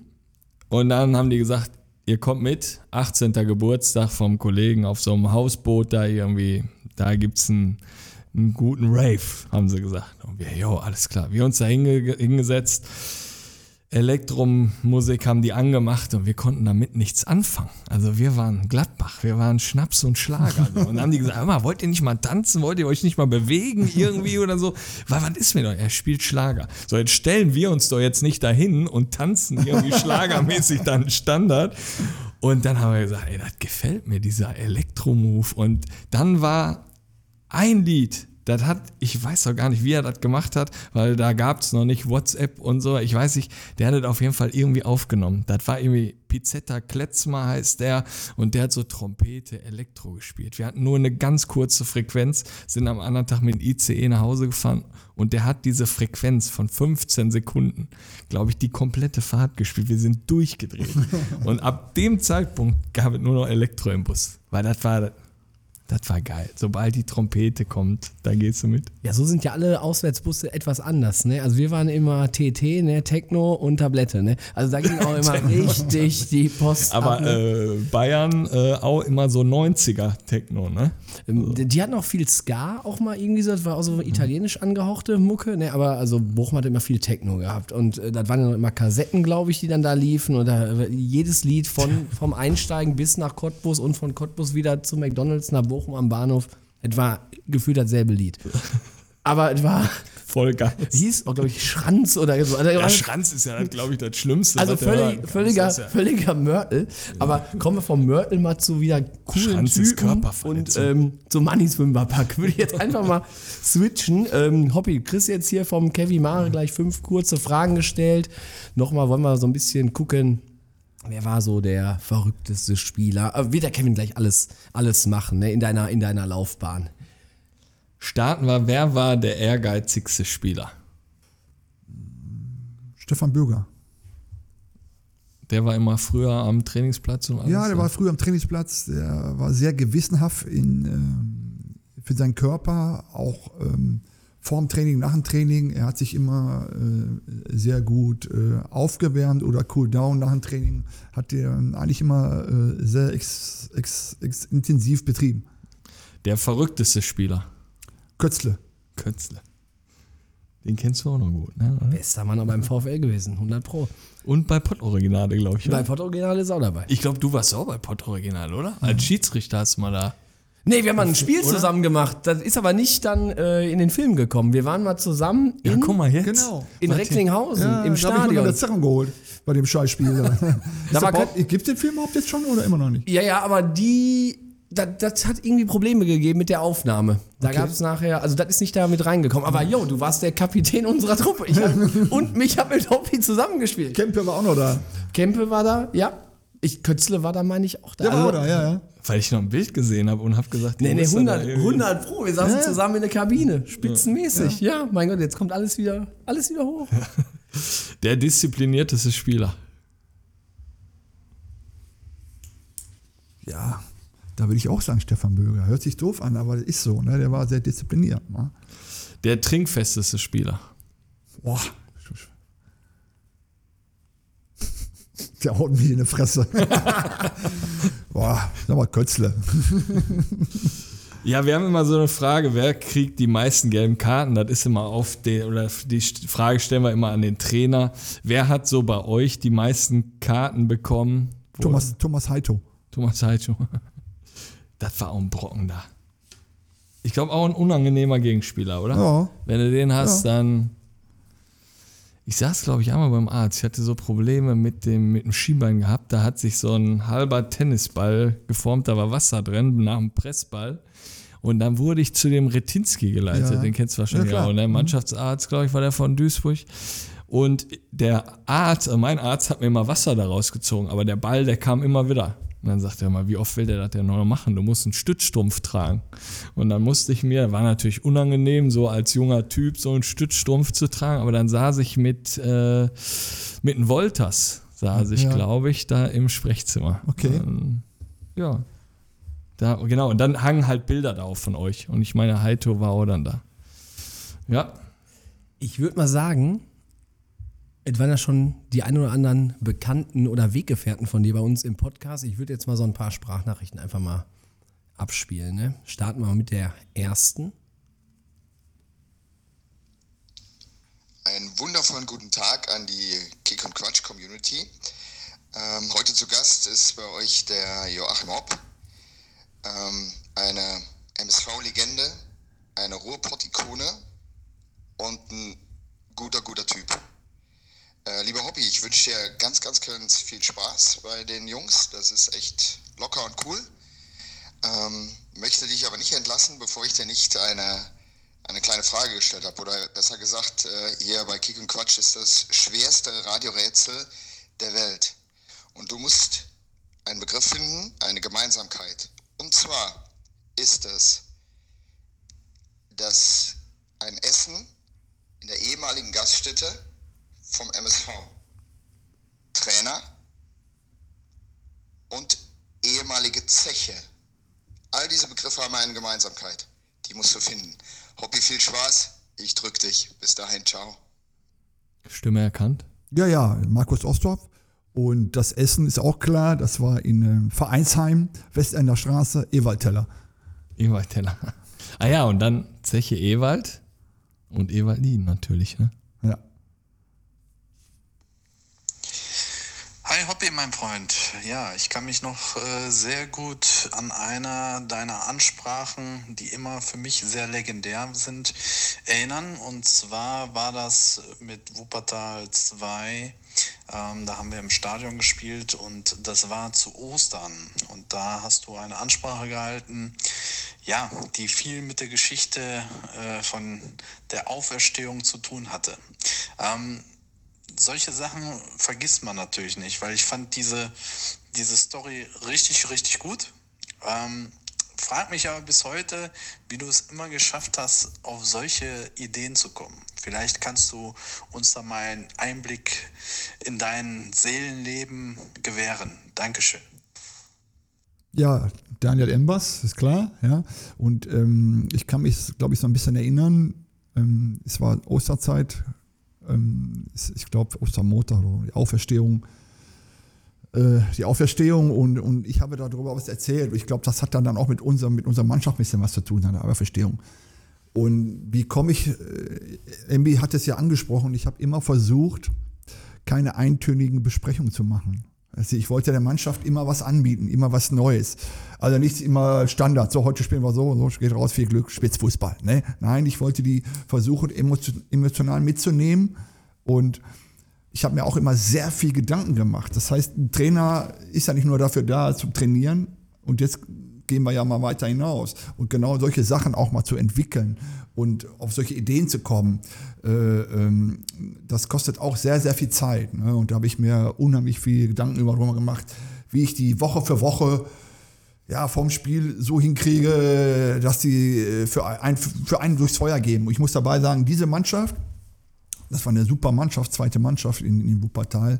und dann haben die gesagt, ihr kommt mit, 18. Geburtstag vom Kollegen auf so einem Hausboot da irgendwie, da gibt's einen, einen guten Rave, haben sie gesagt. Und wir, jo, alles klar. Wir uns da hinge hingesetzt, Elektromusik haben die angemacht und wir konnten damit nichts anfangen. Also wir waren Gladbach, wir waren Schnaps und Schlager. Und dann haben die gesagt, mal, wollt ihr nicht mal tanzen, wollt ihr euch nicht mal bewegen irgendwie oder so? Weil was ist mir doch? Er spielt Schlager. So, jetzt stellen wir uns doch jetzt nicht dahin und tanzen irgendwie schlagermäßig dann Standard. Und dann haben wir gesagt, ey, das gefällt mir, dieser Elektromove. Und dann war ein Lied, das hat, ich weiß auch gar nicht, wie er das gemacht hat, weil da gab es noch nicht WhatsApp und so. Ich weiß nicht, der hat das auf jeden Fall irgendwie aufgenommen. Das war irgendwie Pizzetta Kletzmer heißt der und der hat so Trompete, Elektro gespielt. Wir hatten nur eine ganz kurze Frequenz, sind am anderen Tag mit dem ICE nach Hause gefahren und der hat diese Frequenz von 15 Sekunden, glaube ich, die komplette Fahrt gespielt. Wir sind durchgedreht. und ab dem Zeitpunkt gab es nur noch Elektro im Bus, weil das war das war geil. Sobald die Trompete kommt, da gehst du mit. Ja, so sind ja alle Auswärtsbusse etwas anders. Ne? Also wir waren immer TT, ne? Techno und Tablette. Ne? Also da ging auch immer richtig die Post Aber ab. Ne? äh, Bayern äh, auch immer so 90er Techno, ne? Ähm, die, die hatten auch viel Ska, auch mal irgendwie so. Das war auch so italienisch angehauchte Mucke. Ne? Aber also Bochum hat immer viel Techno gehabt. Und äh, das waren dann immer Kassetten, glaube ich, die dann da liefen. Und da, äh, jedes Lied von, vom Einsteigen bis nach Cottbus und von Cottbus wieder zu McDonalds nach Bochum am Bahnhof. Es war gefühlt dasselbe Lied. Aber es war, Voll geil. hieß auch, glaube ich, Schranz oder so. Also, Der Schranz ist ja, glaube ich, das Schlimmste. Also völlig, völliger, ja- völliger Mörtel. Aber kommen wir vom Mörtel mal zu wieder coolen Schranz Typen und ähm, zum Money Swimmerpack. Würde ich jetzt einfach mal switchen. Ähm, Hobby, Chris jetzt hier vom Kevin Mare gleich fünf kurze Fragen gestellt. Nochmal wollen wir so ein bisschen gucken. Wer war so der verrückteste Spieler? Aber wird der Kevin gleich alles, alles machen, ne? In deiner, in deiner Laufbahn. Starten wir, wer war der ehrgeizigste Spieler? Stefan Bürger. Der war immer früher am Trainingsplatz und alles. Ja, der war früher am Trainingsplatz, der war sehr gewissenhaft in, ähm, für seinen Körper, auch ähm, vor dem Training, nach dem Training. Er hat sich immer äh, sehr gut äh, aufgewärmt oder cool down nach dem Training. Hat er eigentlich immer äh, sehr ex, ex, ex intensiv betrieben. Der verrückteste Spieler. Kötzle. Kötzle. Den kennst du auch noch gut, ne? Bester Mann auch beim VfL gewesen, 100 Pro. Und bei Pott-Originale, glaube ich. Bei? Pott Original ist auch dabei. Ich glaube, du warst auch bei Pott-Original, oder? Als Schiedsrichter hast du mal da. Nee, wir haben mal ein Spiel zusammen gemacht. Das ist aber nicht dann äh, in den Film gekommen. Wir waren mal zusammen in, Ja, guck mal jetzt. Genau. in Recklinghausen Ja, im da hab ich mir Stadion. eine Zerrung geholt bei dem Scheißspiel. Da war Gibt es den Film überhaupt jetzt schon oder immer noch nicht? Ja, ja, aber die. Das, das hat irgendwie Probleme gegeben mit der Aufnahme. Da Okay. gab es nachher, also das ist nicht da mit reingekommen. Aber yo, du warst der Kapitän unserer Truppe. Ich hab, und mich hab mit Hoppi zusammengespielt. Kempe war auch noch da. Kempe war da, ja. Ich, Kötzle war da, meine ich, auch da. Der war Also- auch da, ja, ja. Weil ich noch ein Bild gesehen habe und habe gesagt, Nee, nee, ist er da 100, irgendwie? 100 Pro. Wir saßen zusammen in der Kabine. Spitzenmäßig. Ja. mein Gott, jetzt kommt alles wieder, alles wieder hoch. Der disziplinierteste Spieler. Ja, da würde ich auch sagen, Stefan Böger. Hört sich doof an, aber ist so. Ne? Der war sehr diszipliniert. Ne? Der trinkfesteste Spieler. Boah. Der haut mich in die Fresse. Boah, sag mal Kötzle. Ja, wir haben immer so eine Frage, wer kriegt die meisten gelben Karten? Das ist immer auf den, oder die Frage stellen wir immer an den Trainer. Wer hat so bei euch die meisten Karten bekommen? Wo- Thomas, Thomas Heito. Thomas Heito. Das war auch ein Brocken da. Ich glaube auch ein unangenehmer Gegenspieler, oder? Ja. Wenn du den hast, dann. Ich saß, glaube ich, einmal beim Arzt. Ich hatte so Probleme mit dem, mit dem Schienbein gehabt. Da hat sich so ein halber Tennisball geformt, da war Wasser drin, nach dem Pressball. Und dann wurde ich zu dem Retinski geleitet. Ja. Den kennst du wahrscheinlich Ja, auch, ne? Mannschaftsarzt, glaube ich, war der von Duisburg. Und der Arzt, mein Arzt hat mir mal Wasser daraus gezogen, aber der Ball, der kam immer wieder. Und dann sagt er mal, wie oft will der das denn noch machen? Du musst einen Stützstrumpf tragen. Und dann musste ich mir, war natürlich unangenehm, so als junger Typ so einen Stützstrumpf zu tragen, aber dann saß ich mit, äh, mit einem Wolters, saß ich, Ja. glaube ich, da im Sprechzimmer. Okay. Ähm, ja. Da, genau, und dann hangen halt Bilder da auch von euch. Und ich meine, Heito war auch dann da. Ja, Ich würde mal sagen, es waren ja schon die ein oder anderen Bekannten oder Weggefährten von dir bei uns im Podcast. Ich würde jetzt mal so ein paar Sprachnachrichten einfach mal abspielen. Ne? Starten wir mal mit der ersten. Einen wundervollen guten Tag an die Kick und Quatsch Community. Ähm, heute zu Gast ist bei euch der Joachim Hopp, ähm, eine MSV-Legende, eine Ruhrpott-Ikone und ein guter, guter Typ. Äh, lieber Hobby, ich wünsche dir ganz, ganz, ganz viel Spaß bei den Jungs. Das ist echt locker und cool. Ähm, möchte dich aber nicht entlassen, bevor ich dir nicht eine, eine kleine Frage gestellt habe. Oder besser gesagt, äh, hier bei Kick und Quatsch ist das schwerste Radiorätsel der Welt. Und du musst einen Begriff finden, eine Gemeinsamkeit. Und zwar ist es, dass ein Essen in der ehemaligen Gaststätte vom MSV Trainer und ehemalige Zeche. All diese Begriffe haben eine Gemeinsamkeit. Die musst du finden. Hobby, viel Spaß. Ich drück dich. Bis dahin, ciao. Stimme erkannt. Ja, ja, Markus Ostorp. Und das Essen ist auch klar, das war in ähm, Vereinsheim, Westender Straße, Ewaldteller. Ewald Teller. Ah ja, und dann Zeche Ewald und Ewaldin natürlich, ne? Ja. Hi Hobby, mein Freund. Ja, ich kann mich noch äh, sehr gut an einer deiner Ansprachen, die immer für mich sehr legendär sind, erinnern. Und zwar war das mit Wuppertal 2. Ähm, da haben wir im Stadion gespielt und das war zu Ostern. Und da hast du eine Ansprache gehalten, ja, die viel mit der Geschichte äh, von der Auferstehung zu tun hatte. Ähm, solche Sachen vergisst man natürlich nicht, weil ich fand diese, diese Story richtig, richtig gut. Ähm, frag mich aber bis heute, wie du es immer geschafft hast, auf solche Ideen zu kommen. Vielleicht kannst du uns da mal einen Einblick in dein Seelenleben gewähren. Dankeschön. Ja, Daniel Embers, ist klar, ja. Und ähm, ich kann mich, glaube ich, so ein bisschen erinnern. Ähm, es war Osterzeit, ähm, ich glaube Ostermontag die Auferstehung. Äh, die Auferstehung und, und ich habe darüber was erzählt. Ich glaube, das hat dann, auch mit, unserem, mit unserer Mannschaft ein bisschen was zu tun, der Auferstehung. Und wie komme ich, äh, hat es ja angesprochen, ich habe immer versucht, keine eintönigen Besprechungen zu machen. Also ich wollte der Mannschaft immer was anbieten, immer was Neues. Also nicht immer Standard, so heute spielen wir so, so geht raus, viel Glück, Spitzfußball. Ne? Nein, ich wollte die versuchen, emotional mitzunehmen und ich habe mir auch immer sehr viel Gedanken gemacht. Das heißt, ein Trainer ist ja nicht nur dafür da, zu trainieren und jetzt gehen wir ja mal weiter hinaus. Und genau solche Sachen auch mal zu entwickeln und auf solche Ideen zu kommen, das kostet auch sehr, sehr viel Zeit. Ne? Und da habe ich mir unheimlich viel Gedanken darüber gemacht, wie ich die Woche für Woche ja, vom Spiel so hinkriege, dass sie äh, für, ein, für einen durchs Feuer geben. Und ich muss dabei sagen, diese Mannschaft, das war eine super Mannschaft, zweite Mannschaft in, in Wuppertal.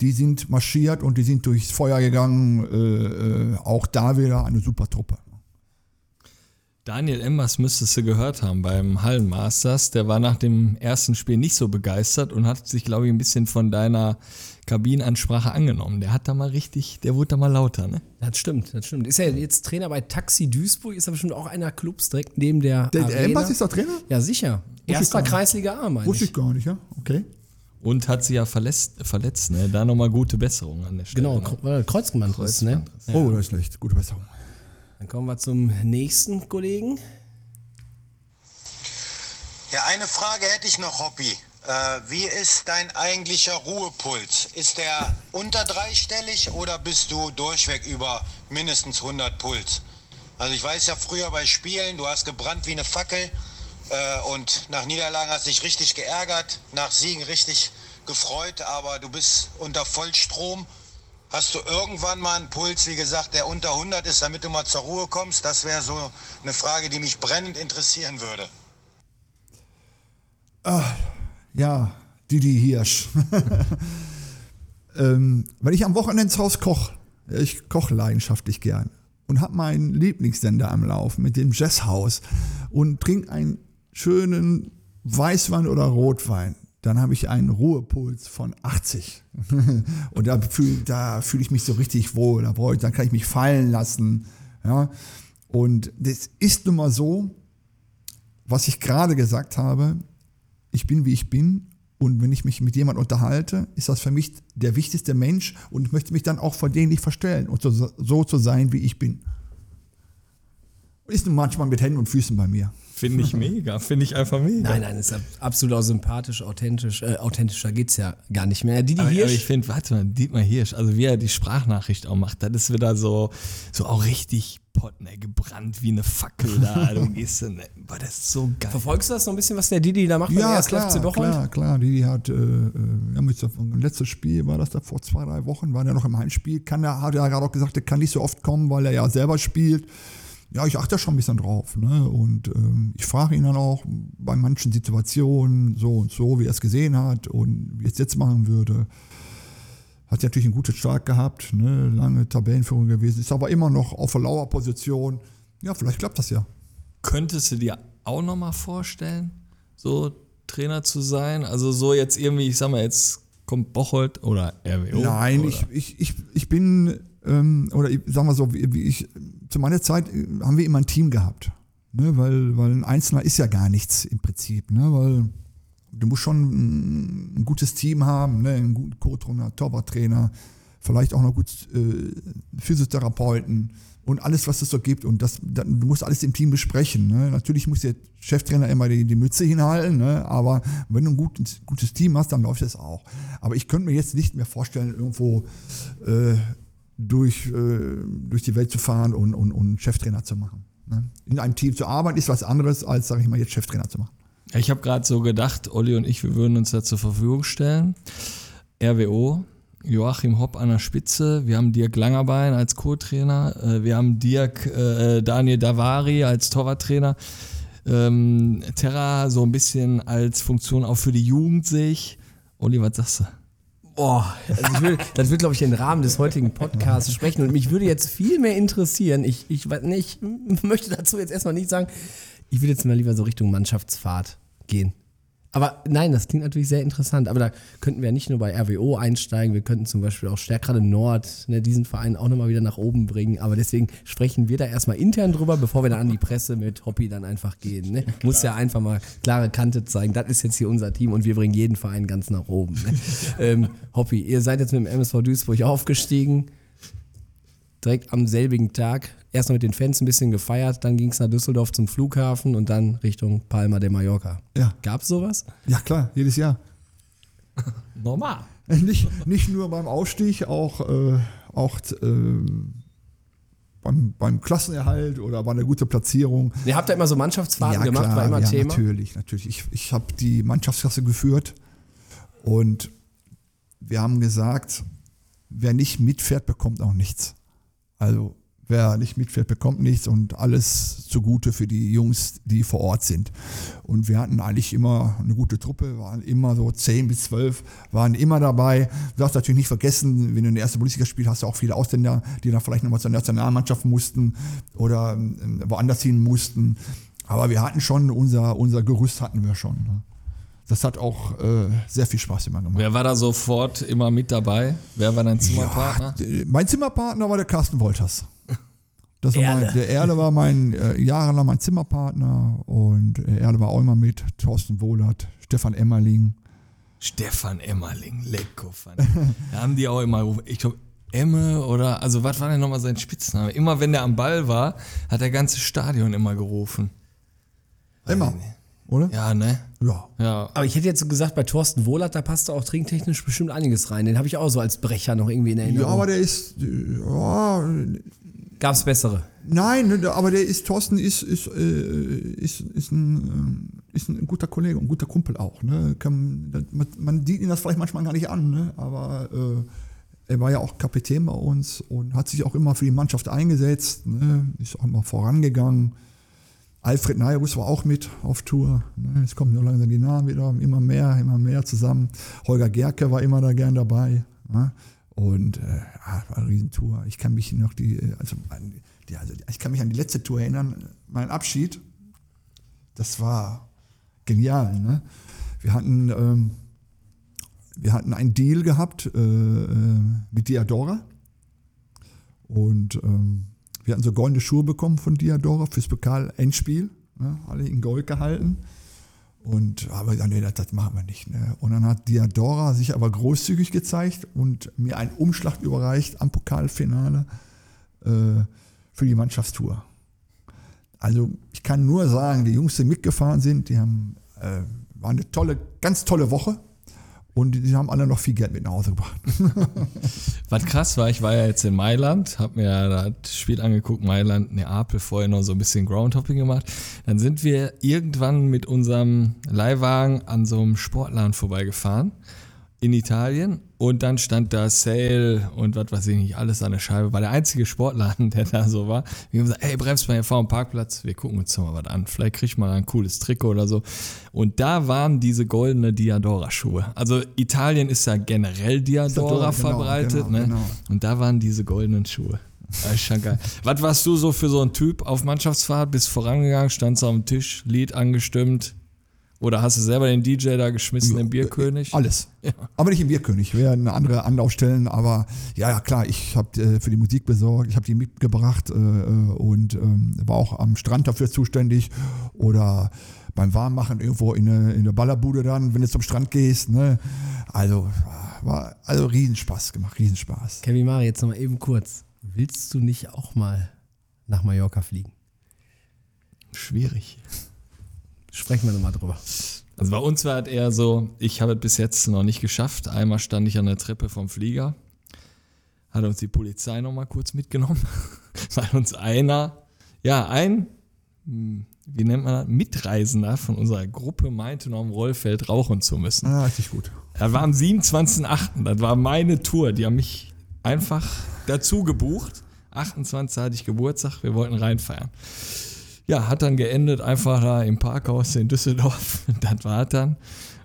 Die sind marschiert und die sind durchs Feuer gegangen. Äh, äh, auch da wieder eine super Truppe. Daniel Emmers müsstest du gehört haben beim Hallenmasters. Der war nach dem ersten Spiel nicht so begeistert und hat sich, glaube ich, ein bisschen von deiner Kabinenansprache angenommen. Der hat da mal richtig, der wurde da mal lauter, ne? Das stimmt, das stimmt. Ist er jetzt Trainer bei Taxi Duisburg? Ist er bestimmt auch einer Clubs direkt neben der. Der Arena? Emmers ist der Trainer? Ja, sicher. Erster Kreisliga A, meine Wusste ich. ich gar nicht, ja. Okay. Und hat sie ja verletzt, verletzt ne? Da nochmal gute Besserung an der Stelle. Genau, ne? Äh, Kreuzbandriss, ne? Oh, das ist schlecht. Gute Besserung. Dann kommen wir zum nächsten Kollegen. Ja, eine Frage hätte ich noch, Hobby. Äh, wie ist dein eigentlicher Ruhepuls? Ist der unter dreistellig oder bist du durchweg über mindestens 100 Puls? Also ich weiß ja früher bei Spielen, du hast gebrannt wie eine Fackel äh, und nach Niederlagen hast dich richtig geärgert, nach Siegen richtig gefreut, aber du bist unter Vollstrom. Hast du irgendwann mal einen Puls, wie gesagt, der unter 100 ist, damit du mal zur Ruhe kommst? Das wäre so eine Frage, die mich brennend interessieren würde. Ja, Didi Hirsch. ähm, wenn ich am Wochenende ins Haus koche, ich koche leidenschaftlich gern und habe meinen Lieblingssender am Laufen mit dem Jazzhaus und trinke einen schönen Weißwein oder Rotwein, dann habe ich einen Ruhepuls von 80. und da fühle da fühl ich mich so richtig wohl, da brauche ich, dann kann ich mich fallen lassen. Ja? Und das ist nun mal so, was ich gerade gesagt habe, ich bin wie ich bin und wenn ich mich mit jemandem unterhalte, ist das für mich der wichtigste Mensch und ich möchte mich dann auch vor denen nicht verstellen und so, so zu sein, wie ich bin. Ist nun manchmal mit Händen und Füßen bei mir. Finde ich mega, finde ich einfach mega. Nein, nein, ist ab- absolut auch sympathisch, authentisch. Äh, authentischer geht's ja gar nicht mehr. Didi Aber, aber Hirsch. ich finde, warte mal, Dietmar Hirsch, also wie er die Sprachnachricht auch macht, das ist wieder so, so auch richtig pot, ne, gebrannt wie eine Fackel da. Du gehst, ne, boah, das ist so geil. Verfolgst du das so ein bisschen, was der Didi da macht Ja, 1. klar, FC Bocholt? klar, klar. Die hat, äh, äh, ja, mit so, letztes Spiel war das da vor zwei, drei Wochen, war der noch im Heimspiel. Kann der, hat er gerade auch gesagt, der kann nicht so oft kommen, weil er ja selber spielt. Ja, ich achte schon ein bisschen drauf. Ne? Und ähm, ich frage ihn dann auch bei manchen Situationen so und so, wie er es gesehen hat und wie er es jetzt machen würde. Hat natürlich einen guten Start gehabt, ne? lange Tabellenführung gewesen, ist aber immer noch auf der Lauerposition. Ja, vielleicht klappt das ja. Könntest du dir auch nochmal vorstellen, so Trainer zu sein? Also so jetzt irgendwie, ich sag mal, jetzt kommt Bocholt oder RWO. Nein, oder? ich, ich, ich, ich bin, ähm, oder ich sag mal so, wie, wie ich, zu meiner Zeit äh, haben wir immer ein Team gehabt. Ne, weil, weil ein Einzelner ist ja gar nichts im Prinzip. Ne, weil du musst schon ein, gutes Team haben, ne, einen guten Co-Trainer, Torwarttrainer, vielleicht auch noch gut äh, Physiotherapeuten und alles, was es so gibt. Und das, da- du musst alles im Team besprechen. Ne? Natürlich muss der Cheftrainer immer die, die Mütze hinhalten, ne? aber wenn du ein gutes, gutes Team hast, dann läuft es auch. Aber ich könnte mir jetzt nicht mehr vorstellen, irgendwo äh, durch, äh, durch die Welt zu fahren und, und, und Cheftrainer zu machen. Ne? In einem Team zu arbeiten ist was anderes, als, sage ich mal, jetzt Cheftrainer zu machen. Ich habe gerade so gedacht, Olli und ich, wir würden uns da zur Verfügung stellen. RWO, Joachim Hopp an der Spitze, wir haben Dirk Langerbein als Co-Trainer, äh, wir haben Dirk äh, Daniel Davari als Torwarttrainer, ähm, Terra so ein bisschen als Funktion auch für die Jugend sehe ich. Olli, was sagst du? Boah, also will, das wird, glaube ich, den Rahmen des heutigen Podcasts sprechen. Und mich würde jetzt viel mehr interessieren. Ich, ich, nicht, ich möchte dazu jetzt erstmal nicht sagen. Ich will jetzt mal lieber so Richtung Mannschaftsfahrt gehen. Aber nein, das klingt natürlich sehr interessant. Aber da könnten wir ja nicht nur bei RWO einsteigen, wir könnten zum Beispiel auch Stärkrade Nord, ne, diesen Verein auch nochmal wieder nach oben bringen. Aber deswegen sprechen wir da erstmal intern drüber, bevor wir dann an die Presse mit Hobby dann einfach gehen. Ne? Muss ja einfach mal klare Kante zeigen. Das ist jetzt hier unser Team und wir bringen jeden Verein ganz nach oben. Ne? ähm, Hobby, ihr seid jetzt mit dem MSV Duisburg aufgestiegen direkt am selbigen Tag erst noch mit den Fans ein bisschen gefeiert, dann ging es nach Düsseldorf zum Flughafen und dann Richtung Palma de Mallorca. Ja. Gab's sowas? Ja, klar, jedes Jahr. Normal. Nicht, nicht nur beim Aufstieg, auch, äh, auch äh, beim, beim Klassenerhalt oder bei einer guten Platzierung. Ihr habt da immer so Mannschaftsfahrten gemacht, war immer ja, Thema. Natürlich, natürlich. Ich, ich habe die Mannschaftsklasse geführt und wir haben gesagt, wer nicht mitfährt, bekommt auch nichts. Also wer nicht mitfährt, bekommt nichts und alles zugute für die Jungs, die vor Ort sind. Und wir hatten eigentlich immer eine gute Truppe, waren immer so 10 bis 12, waren immer dabei. Du darfst natürlich nicht vergessen, wenn du in der ersten Bundesliga spielst, hast du auch viele Ausländer, die dann vielleicht nochmal zur Nationalmannschaft mussten oder ähm, woanders hin mussten. Aber wir hatten schon, unser, unser Gerüst hatten wir schon. Ne? Das hat auch äh, sehr viel Spaß immer gemacht. Wer war da sofort immer mit dabei? Wer war dein Zimmerpartner? Ja, d- mein Zimmerpartner war der Carsten Wolters. Das war Erle. mein, der Erle war mein äh, jahrelang mein Zimmerpartner und äh, Erle war auch immer mit. Thorsten Wohlert, Stefan Emmerling. Stefan Emmerling, Lecko. Fan. Da haben die auch immer gerufen. Ich glaube, Emme oder, also was war denn nochmal sein Spitzname? Immer wenn der am Ball war, hat der ganze Stadion immer gerufen. Emmer, oder? Ja, ne? Ja. Ja. Aber ich hätte jetzt so gesagt, bei Thorsten Wohlert, da passt auch trinktechnisch bestimmt einiges rein. Den habe ich auch so als Brecher noch irgendwie in Ja, Erinnerung. aber der ist, äh, ja, Gab's bessere? nein, ne, aber der ist, Thorsten ist, ist, äh, ist, ist, ein, ähm, ist ein guter Kollege und guter Kumpel auch. Ne? Man, man sieht ihn das vielleicht manchmal gar nicht an, ne? aber äh, er war ja auch Kapitän bei uns und hat sich auch immer für die Mannschaft eingesetzt, ne? ist auch immer vorangegangen. Alfred Neirus war auch mit auf Tour. Ne? Jetzt kommen nur langsam die Namen wieder, immer mehr, immer mehr zusammen. Holger Gerke war immer da gern dabei. Und äh, ja, war eine Riesentour. Ich kann mich noch die, äh, also, die, also ich kann mich an die letzte Tour erinnern, mein Abschied. Das war genial. Ne? Wir hatten, ähm, wir hatten einen Deal gehabt äh, äh, mit Diadora. Und ähm, wir hatten so goldene Schuhe bekommen von Diadora fürs Pokal-Endspiel. Ne? Alle in Gold gehalten. Und aber gesagt, nee, das, das machen wir nicht. Ne? Und dann hat Diadora sich aber großzügig gezeigt und mir einen Umschlag überreicht am Pokalfinale äh, für die Mannschaftstour. Also ich kann nur sagen, die Jungs, die mitgefahren sind, die haben äh, war eine tolle, ganz tolle Woche und die haben alle noch viel Geld mit nach Hause gebracht. Was krass war, ich war ja jetzt in Mailand, hab mir das Spiel angeguckt, Mailand, Neapel, vorher noch so ein bisschen Groundhopping gemacht. Dann sind wir irgendwann mit unserem Leihwagen an so einem Sportladen vorbeigefahren in Italien und dann stand da Sale und was weiß ich nicht, alles an der Scheibe. War der einzige Sportladen, der da so war. Wir haben gesagt, ey, bremst mal hier vor dem Parkplatz, wir gucken uns doch mal was an. Vielleicht kriegt man ein cooles Trikot oder so. Und da waren diese goldene Diadora-Schuhe. Also Italien ist ja generell Diadora Diadora, genau, verbreitet, genau, ne? genau. Und da waren diese goldenen Schuhe. Das ist schon geil. Was warst du so für so ein Typ auf Mannschaftsfahrt? Bist vorangegangen, standst auf dem Tisch, Lied angestimmt? Oder hast du selber den DJ da geschmissen, den Bierkönig? Alles. Aber nicht im Bierkönig. Wir werden andere Anlaufstellen, aber ja, ja klar, ich habe äh, für die Musik besorgt, ich habe die mitgebracht äh, äh, und ähm, war auch am Strand dafür zuständig oder beim Warmmachen irgendwo in eine, in eine Ballerbude dann, wenn du zum Strand gehst. Ne? Also war also Riesenspaß gemacht, Riesenspaß. Kevin Mari, jetzt nochmal eben kurz. Willst du nicht auch mal nach Mallorca fliegen? Schwierig. Sprechen wir nochmal drüber. Also bei uns war es eher so, ich habe es bis jetzt noch nicht geschafft. Einmal stand ich an der Treppe vom Flieger, hat uns die Polizei nochmal kurz mitgenommen, weil uns einer, ja, ein, hm, wie nennt man das, Mitreisender von unserer Gruppe meinte, noch am Rollfeld rauchen zu müssen. Ah, richtig gut. Das war am 27.8., das war meine Tour, die haben mich einfach dazu gebucht. 28. hatte ich Geburtstag, wir wollten reinfeiern. Ja, hat dann geendet einfach da im Parkhaus in Düsseldorf. Das war dann.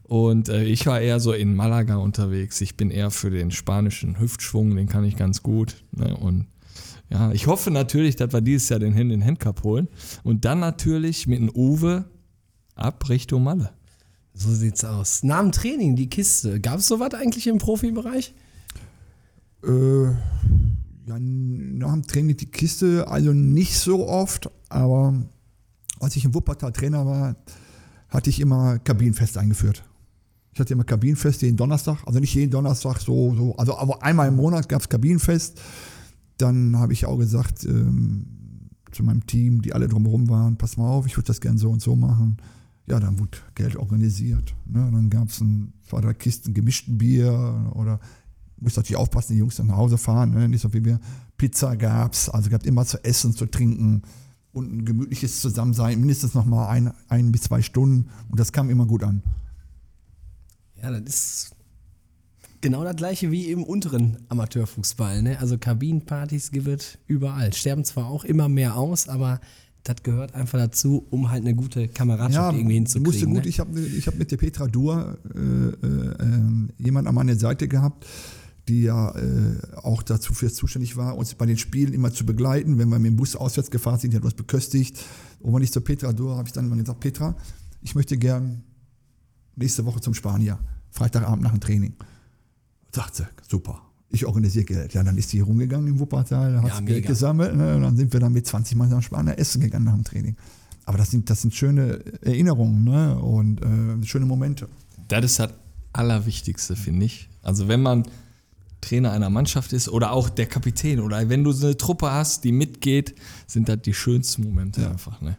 Und äh, ich war eher so in Malaga unterwegs. Ich bin eher für den spanischen Hüftschwung, den kann ich ganz gut. Ne? Und ja, ich hoffe natürlich, dass wir dieses Jahr den Hand in Hand Cup holen. Und dann natürlich mit dem Uwe ab Richtung Malle. So sieht's aus. Nach dem Training, die Kiste. Gab es sowas eigentlich im Profibereich? Äh, ja, nach dem Training die Kiste, also nicht so oft, aber als ich im Wuppertal Trainer war, hatte ich immer Kabinenfest eingeführt. Ich hatte immer Kabinenfest jeden Donnerstag, also nicht jeden Donnerstag, so, so also aber einmal im Monat gab es Kabinenfest. Dann habe ich auch gesagt ähm, zu meinem Team, die alle drumherum waren, pass mal auf, ich würde das gerne so und so machen. Ja, dann wurde Geld organisiert. Ne? Dann gab es ein, zwei, drei Kisten gemischten Bier oder muss natürlich aufpassen, die Jungs dann nach Hause fahren, ne? nicht so wie wir. Pizza gab es, also gab immer zu essen, zu trinken und ein gemütliches Zusammensein, mindestens noch mal ein, ein bis zwei Stunden und das kam immer gut an. Ja, das ist genau das gleiche wie im unteren Amateurfußball. Ne? Also Kabinenpartys gibt es überall. Sterben zwar auch immer mehr aus, aber das gehört einfach dazu, um halt eine gute Kameradschaft irgendwie hinzukriegen. Musste gut, ne? ich habe ich hab mit der Petra Dur äh, äh, äh, jemand an meiner Seite gehabt, die ja äh, auch dazu für zuständig war, uns bei den Spielen immer zu begleiten. Wenn wir mit dem Bus auswärts gefahren sind, die hat uns beköstigt. Und wenn ich zur Petra Dur habe ich dann immer gesagt, Petra, ich möchte gern nächste Woche zum Spanier, Freitagabend nach dem Training. Sagt sie, super. Ich organisiere Geld. Ja, dann ist sie rumgegangen im Wuppertal, hat Ja, Geld mega. gesammelt ne, und dann sind wir dann mit 20 Mann nach Spanier essen gegangen nach dem Training. Aber das sind, das sind schöne Erinnerungen ne? und äh, schöne Momente. Das ist das Allerwichtigste, finde ich. Also wenn man Trainer einer Mannschaft ist oder auch der Kapitän oder wenn du so eine Truppe hast, die mitgeht, sind das die schönsten Momente einfach. Ne?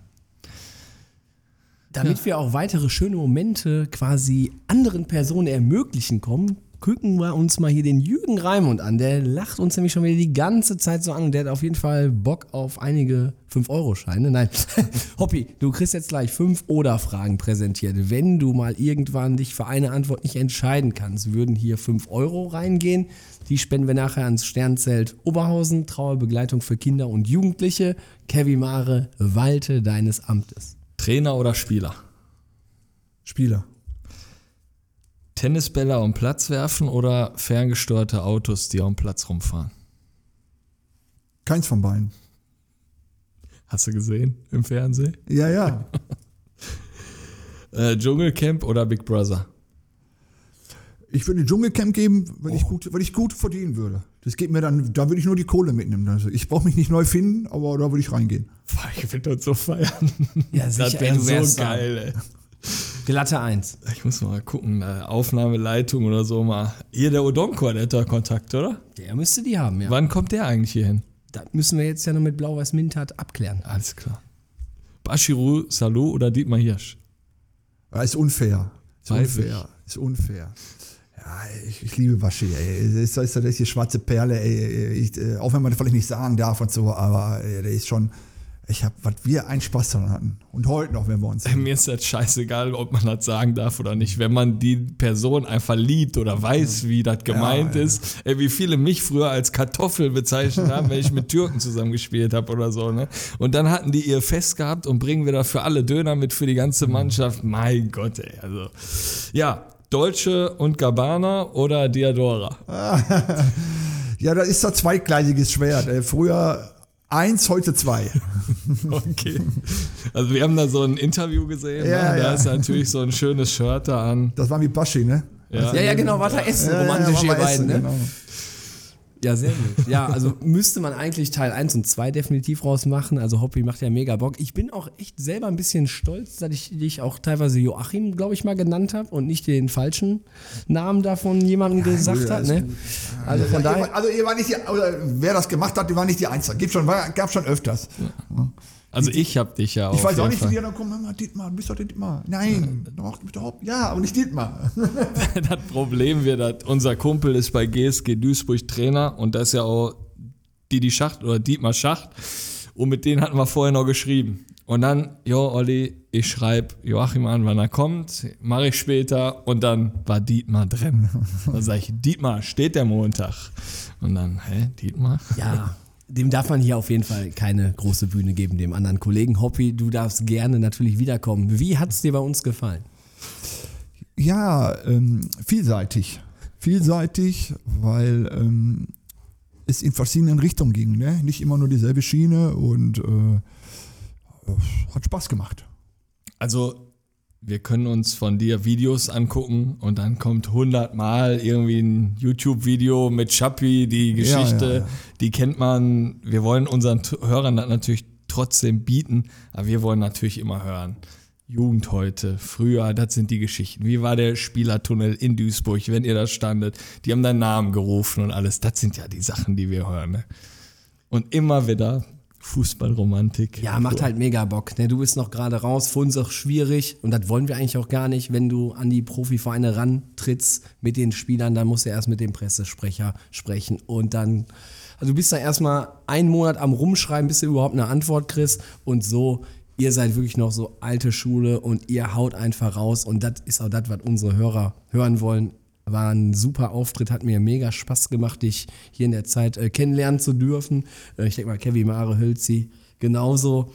Damit wir auch weitere schöne Momente quasi anderen Personen ermöglichen kommen, gucken wir uns mal hier den Jürgen Raimund an. Der lacht uns nämlich schon wieder die ganze Zeit so an und der hat auf jeden Fall Bock auf einige 5-Euro-Scheine. Nein, Hoppi, du kriegst jetzt gleich 5 Oder-Fragen präsentiert. Wenn du mal irgendwann dich für eine Antwort nicht entscheiden kannst, würden hier 5 Euro reingehen. Die spenden wir nachher ans Sternzelt Oberhausen, Trauerbegleitung für Kinder und Jugendliche. Kevin Mare, walte deines Amtes. Trainer oder Spieler? Spieler. Tennisbälle am Platz werfen oder ferngesteuerte Autos, die am Platz rumfahren? Keins von beiden. Hast du gesehen im Fernsehen? Ja, ja. Äh, Dschungelcamp oder Big Brother? Ich würde Dschungelcamp geben, weil, ich gut, weil ich gut verdienen würde. Das geht mir dann, da würde ich nur die Kohle mitnehmen. Also ich brauche mich nicht neu finden, aber da würde ich reingehen. Ich würde das so feiern. Ja, das sicher, ey, wäre du wärst so geil, ey. Glatte 1. Ich muss mal gucken, äh, Aufnahmeleitung oder so mal. Hier der Odonkor, der hat da Kontakt, oder? Der müsste die haben, ja. Wann kommt der eigentlich hier hin? Das müssen wir jetzt ja noch mit Blau-Weiß Mintat abklären. Alles klar. Bashiru Salou oder Dietmar Hirsch? Ja, ist unfair. Ist Weiß unfair. Ist unfair. Ja, ich, ich liebe Baschi, ey. Das ist, das ist die schwarze Perle, ey. Ich, äh, auch wenn man das vielleicht nicht sagen darf und so, aber der ist schon. Ich hab, was wir einen Spaß daran hatten. Und heute noch, wenn wir uns. Mir ist das scheißegal, ob man das sagen darf oder nicht. Wenn man die Person einfach liebt oder weiß, wie das gemeint ja. ist. Ey, wie viele mich früher als Kartoffel bezeichnet haben, wenn ich mit Türken zusammengespielt habe oder so. Ne? Und dann hatten die ihr Fest gehabt und bringen wir dafür alle Döner mit für die ganze Mannschaft. Mein Gott, ey. Also, ja, Deutsche und Gabbana oder Diadora? Ja, das ist doch zweigleisiges Schwert. Ey. Früher eins, heute zwei. Okay. Also wir haben da so ein Interview gesehen. Ja, ne? Da ja. ist natürlich so ein schönes Shirt da an. Das war wie Baschi, ne? Ja. Ja, ja, genau, war da Essen, Ja, ja, romantisch war ihr mal beiden, Essen, ne? genau. Ja, sehr gut. Ja, also müsste man eigentlich Teil 1 und 2 definitiv rausmachen. Also Hobby macht ja mega Bock. Ich bin auch echt selber ein bisschen stolz, dass ich dich auch teilweise Joachim, glaube ich, mal genannt habe und nicht den falschen Namen da von jemandem gesagt ja, hat. ist Ne? Also von Ja, ihr daher. Also ihr war nicht die, oder wer das gemacht hat, die war nicht die Einzige. Gibt schon, war, gab schon öfters. Also ich habe dich ja auch. Ich weiß auch nicht, wie die dann kommen, Mama, Dietmar, du bist doch der Dietmar. Nein, doch, du bist doch, ja, aber nicht Dietmar. das Problem wird, dass unser Kumpel ist bei GSG Duisburg Trainer und das ist ja auch Didi Schacht oder Dietmar Schacht. Und mit denen hatten wir vorher noch geschrieben. Und dann, jo, Olli, ich schreibe Joachim an, wann er kommt, mache ich später. Und dann war Dietmar drin. Dann sage ich, Dietmar, steht der Montag? Und dann, hä, Dietmar? Ja, dem darf man hier auf jeden Fall keine große Bühne geben, dem anderen Kollegen. Hobby, du darfst gerne natürlich wiederkommen. Wie hat es dir bei uns gefallen? Ja, ähm, vielseitig. Vielseitig, weil ähm, es in verschiedenen Richtungen ging. Ne? Nicht immer nur dieselbe Schiene und äh, hat Spaß gemacht. Also, wir können uns von dir Videos angucken und dann kommt hundertmal irgendwie ein YouTube-Video mit Schappi, die Geschichte, Ja, ja, ja. die kennt man. Wir wollen unseren Hörern das natürlich trotzdem bieten, aber wir wollen natürlich immer hören. Jugend heute, früher, das sind die Geschichten. Wie war der Spielertunnel in Duisburg, wenn ihr da standet? Die haben deinen Namen gerufen und alles. Das sind ja die Sachen, die wir hören. Ne? Und immer wieder Fußballromantik. Ja, macht halt mega Bock. Ne? Du bist noch gerade raus, für uns auch schwierig und das wollen wir eigentlich auch gar nicht. Wenn du an die Profivereine rantrittst mit den Spielern, dann musst du erst mit dem Pressesprecher sprechen und dann, also du bist da erstmal einen Monat am Rumschreiben, bis du überhaupt eine Antwort kriegst und so. Ihr seid wirklich noch so alte Schule und ihr haut einfach raus und das ist auch das, was unsere Hörer hören wollen. War ein super Auftritt, hat mir mega Spaß gemacht, dich hier in der Zeit äh, kennenlernen zu dürfen. Äh, ich denke mal, Kevin Mare Hölzi genauso.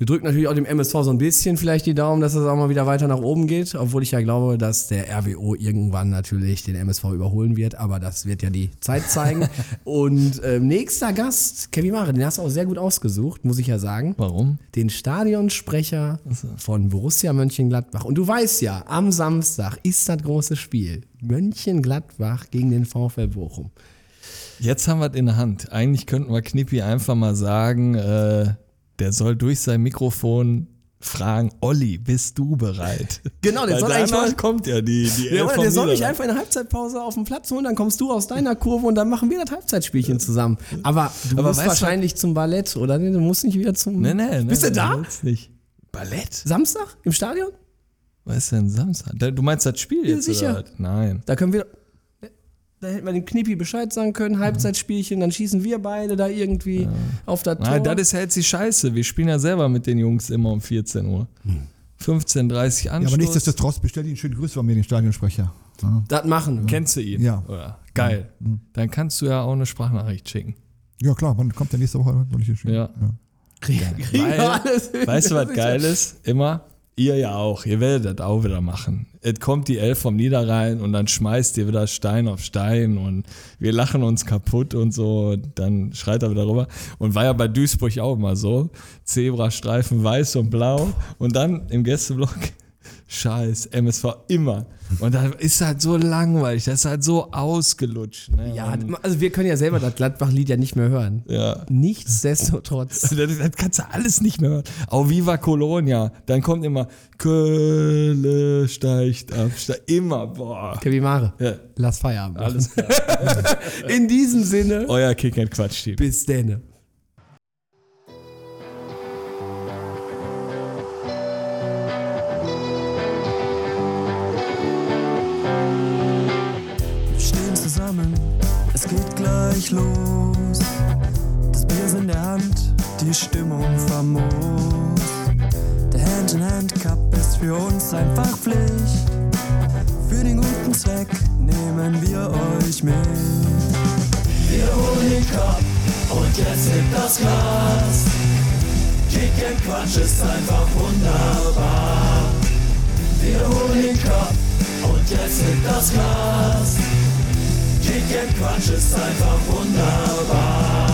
Wir drücken natürlich auch dem MSV so ein bisschen vielleicht die Daumen, dass es auch mal wieder weiter nach oben geht, obwohl ich ja glaube, dass der RWO irgendwann natürlich den MSV überholen wird, aber das wird ja die Zeit zeigen. Und ähm, nächster Gast, Kevin Mare, den hast du auch sehr gut ausgesucht, muss ich ja sagen. Warum? Den Stadionsprecher von Borussia Mönchengladbach. Und du weißt ja, am Samstag ist das große Spiel. Mönchengladbach gegen den VfL Bochum. Jetzt haben wir es in der Hand. Eigentlich könnten wir Knippi einfach mal sagen, äh, der soll durch sein Mikrofon fragen, Olli, bist du bereit? Genau, der Weil soll eigentlich mal- kommt ja die, die Ja, der soll mich einfach in der Halbzeitpause auf den Platz holen, dann kommst du aus deiner Kurve und dann machen wir das Halbzeitspielchen zusammen. Aber du Aber musst weißt du- wahrscheinlich zum Ballett, oder? Nee, Du musst nicht wieder zum. Nee, nee, nee. Bist du da? Nicht. Ballett? Samstag im Stadion? Was ist denn Samstag? Du meinst das Spiel Ja, jetzt sicher. oder? Nein. Da können wir. Da hätten wir dem Knippi Bescheid sagen können, Halbzeitspielchen, dann schießen wir beide da irgendwie auf das Tor. Nein, das ist ja jetzt die Scheiße. Wir spielen ja selber mit den Jungs immer um 14 Uhr. 15.30 Uhr Ja, Anstoß. aber nichtsdestotrotz bestell ihn schöne Grüße von mir, den Stadionsprecher. Ja, das machen wir. Kennst du ihn? Ja. Oder? Geil. Dann kannst du ja auch eine Sprachnachricht schicken. ja klar, wann kommt der nächste Woche? Soll ich hier schicken? Ja. Kriegen wir Weil, alles weißt du, was geil ja- ist? Immer, ihr ja auch. Ihr werdet das auch wieder machen. Es kommt die Elf vom Niederrhein und dann schmeißt ihr wieder Stein auf Stein und wir lachen uns kaputt und so. Dann schreit er wieder rüber. Und war ja bei Duisburg auch immer so. Zebrastreifen weiß und blau. Und dann im Gästeblock, scheiß, MSV immer. Und da ist halt so langweilig. Das ist halt so ausgelutscht. Ne? Ja, also wir können ja selber das Gladbach-Lied ja nicht mehr hören. ja. Nichtsdestotrotz. Das, das kannst du alles nicht mehr hören. Auch Viva Colonia. Dann kommt immer Kölle steigt ab. Steigt, immer, boah. Kevin Mare, Ja, lass Feierabend. machen. alles klar. In diesem Sinne, Euer Kick and Quatsch Team. bis denne. Gleich los. Das Bier ist in der Hand, die Stimmung famos. Der Hand-in-Hand-Cup ist für uns einfach Pflicht. Für den guten Zweck nehmen wir euch mit. Wir holen den Cup und jetzt hebt das Glas. Kick and Quatsch ist einfach wunderbar. Wir holen den Cup und jetzt hebt das Glas. Kick Quatsch ist einfach wunderbar.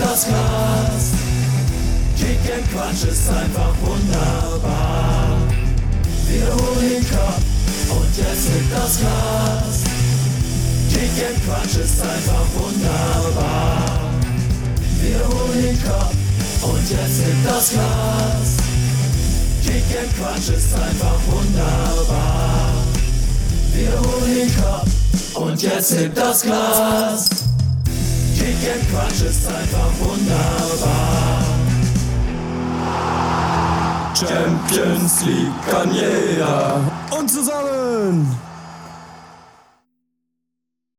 Das Glas. Kick and Quatsch ist einfach wunderbar. Wir holen Cup und jetzt hebt das Glas. Kick and Quatsch ist einfach wunderbar. Wir holen Cup und jetzt hebt das Glas. Kick and Quatsch ist einfach wunderbar. Wir holen Cup und jetzt hebt das Glas. Kick and Quatsch ist einfach wunderbar. Champions League kann jeder. Und zusammen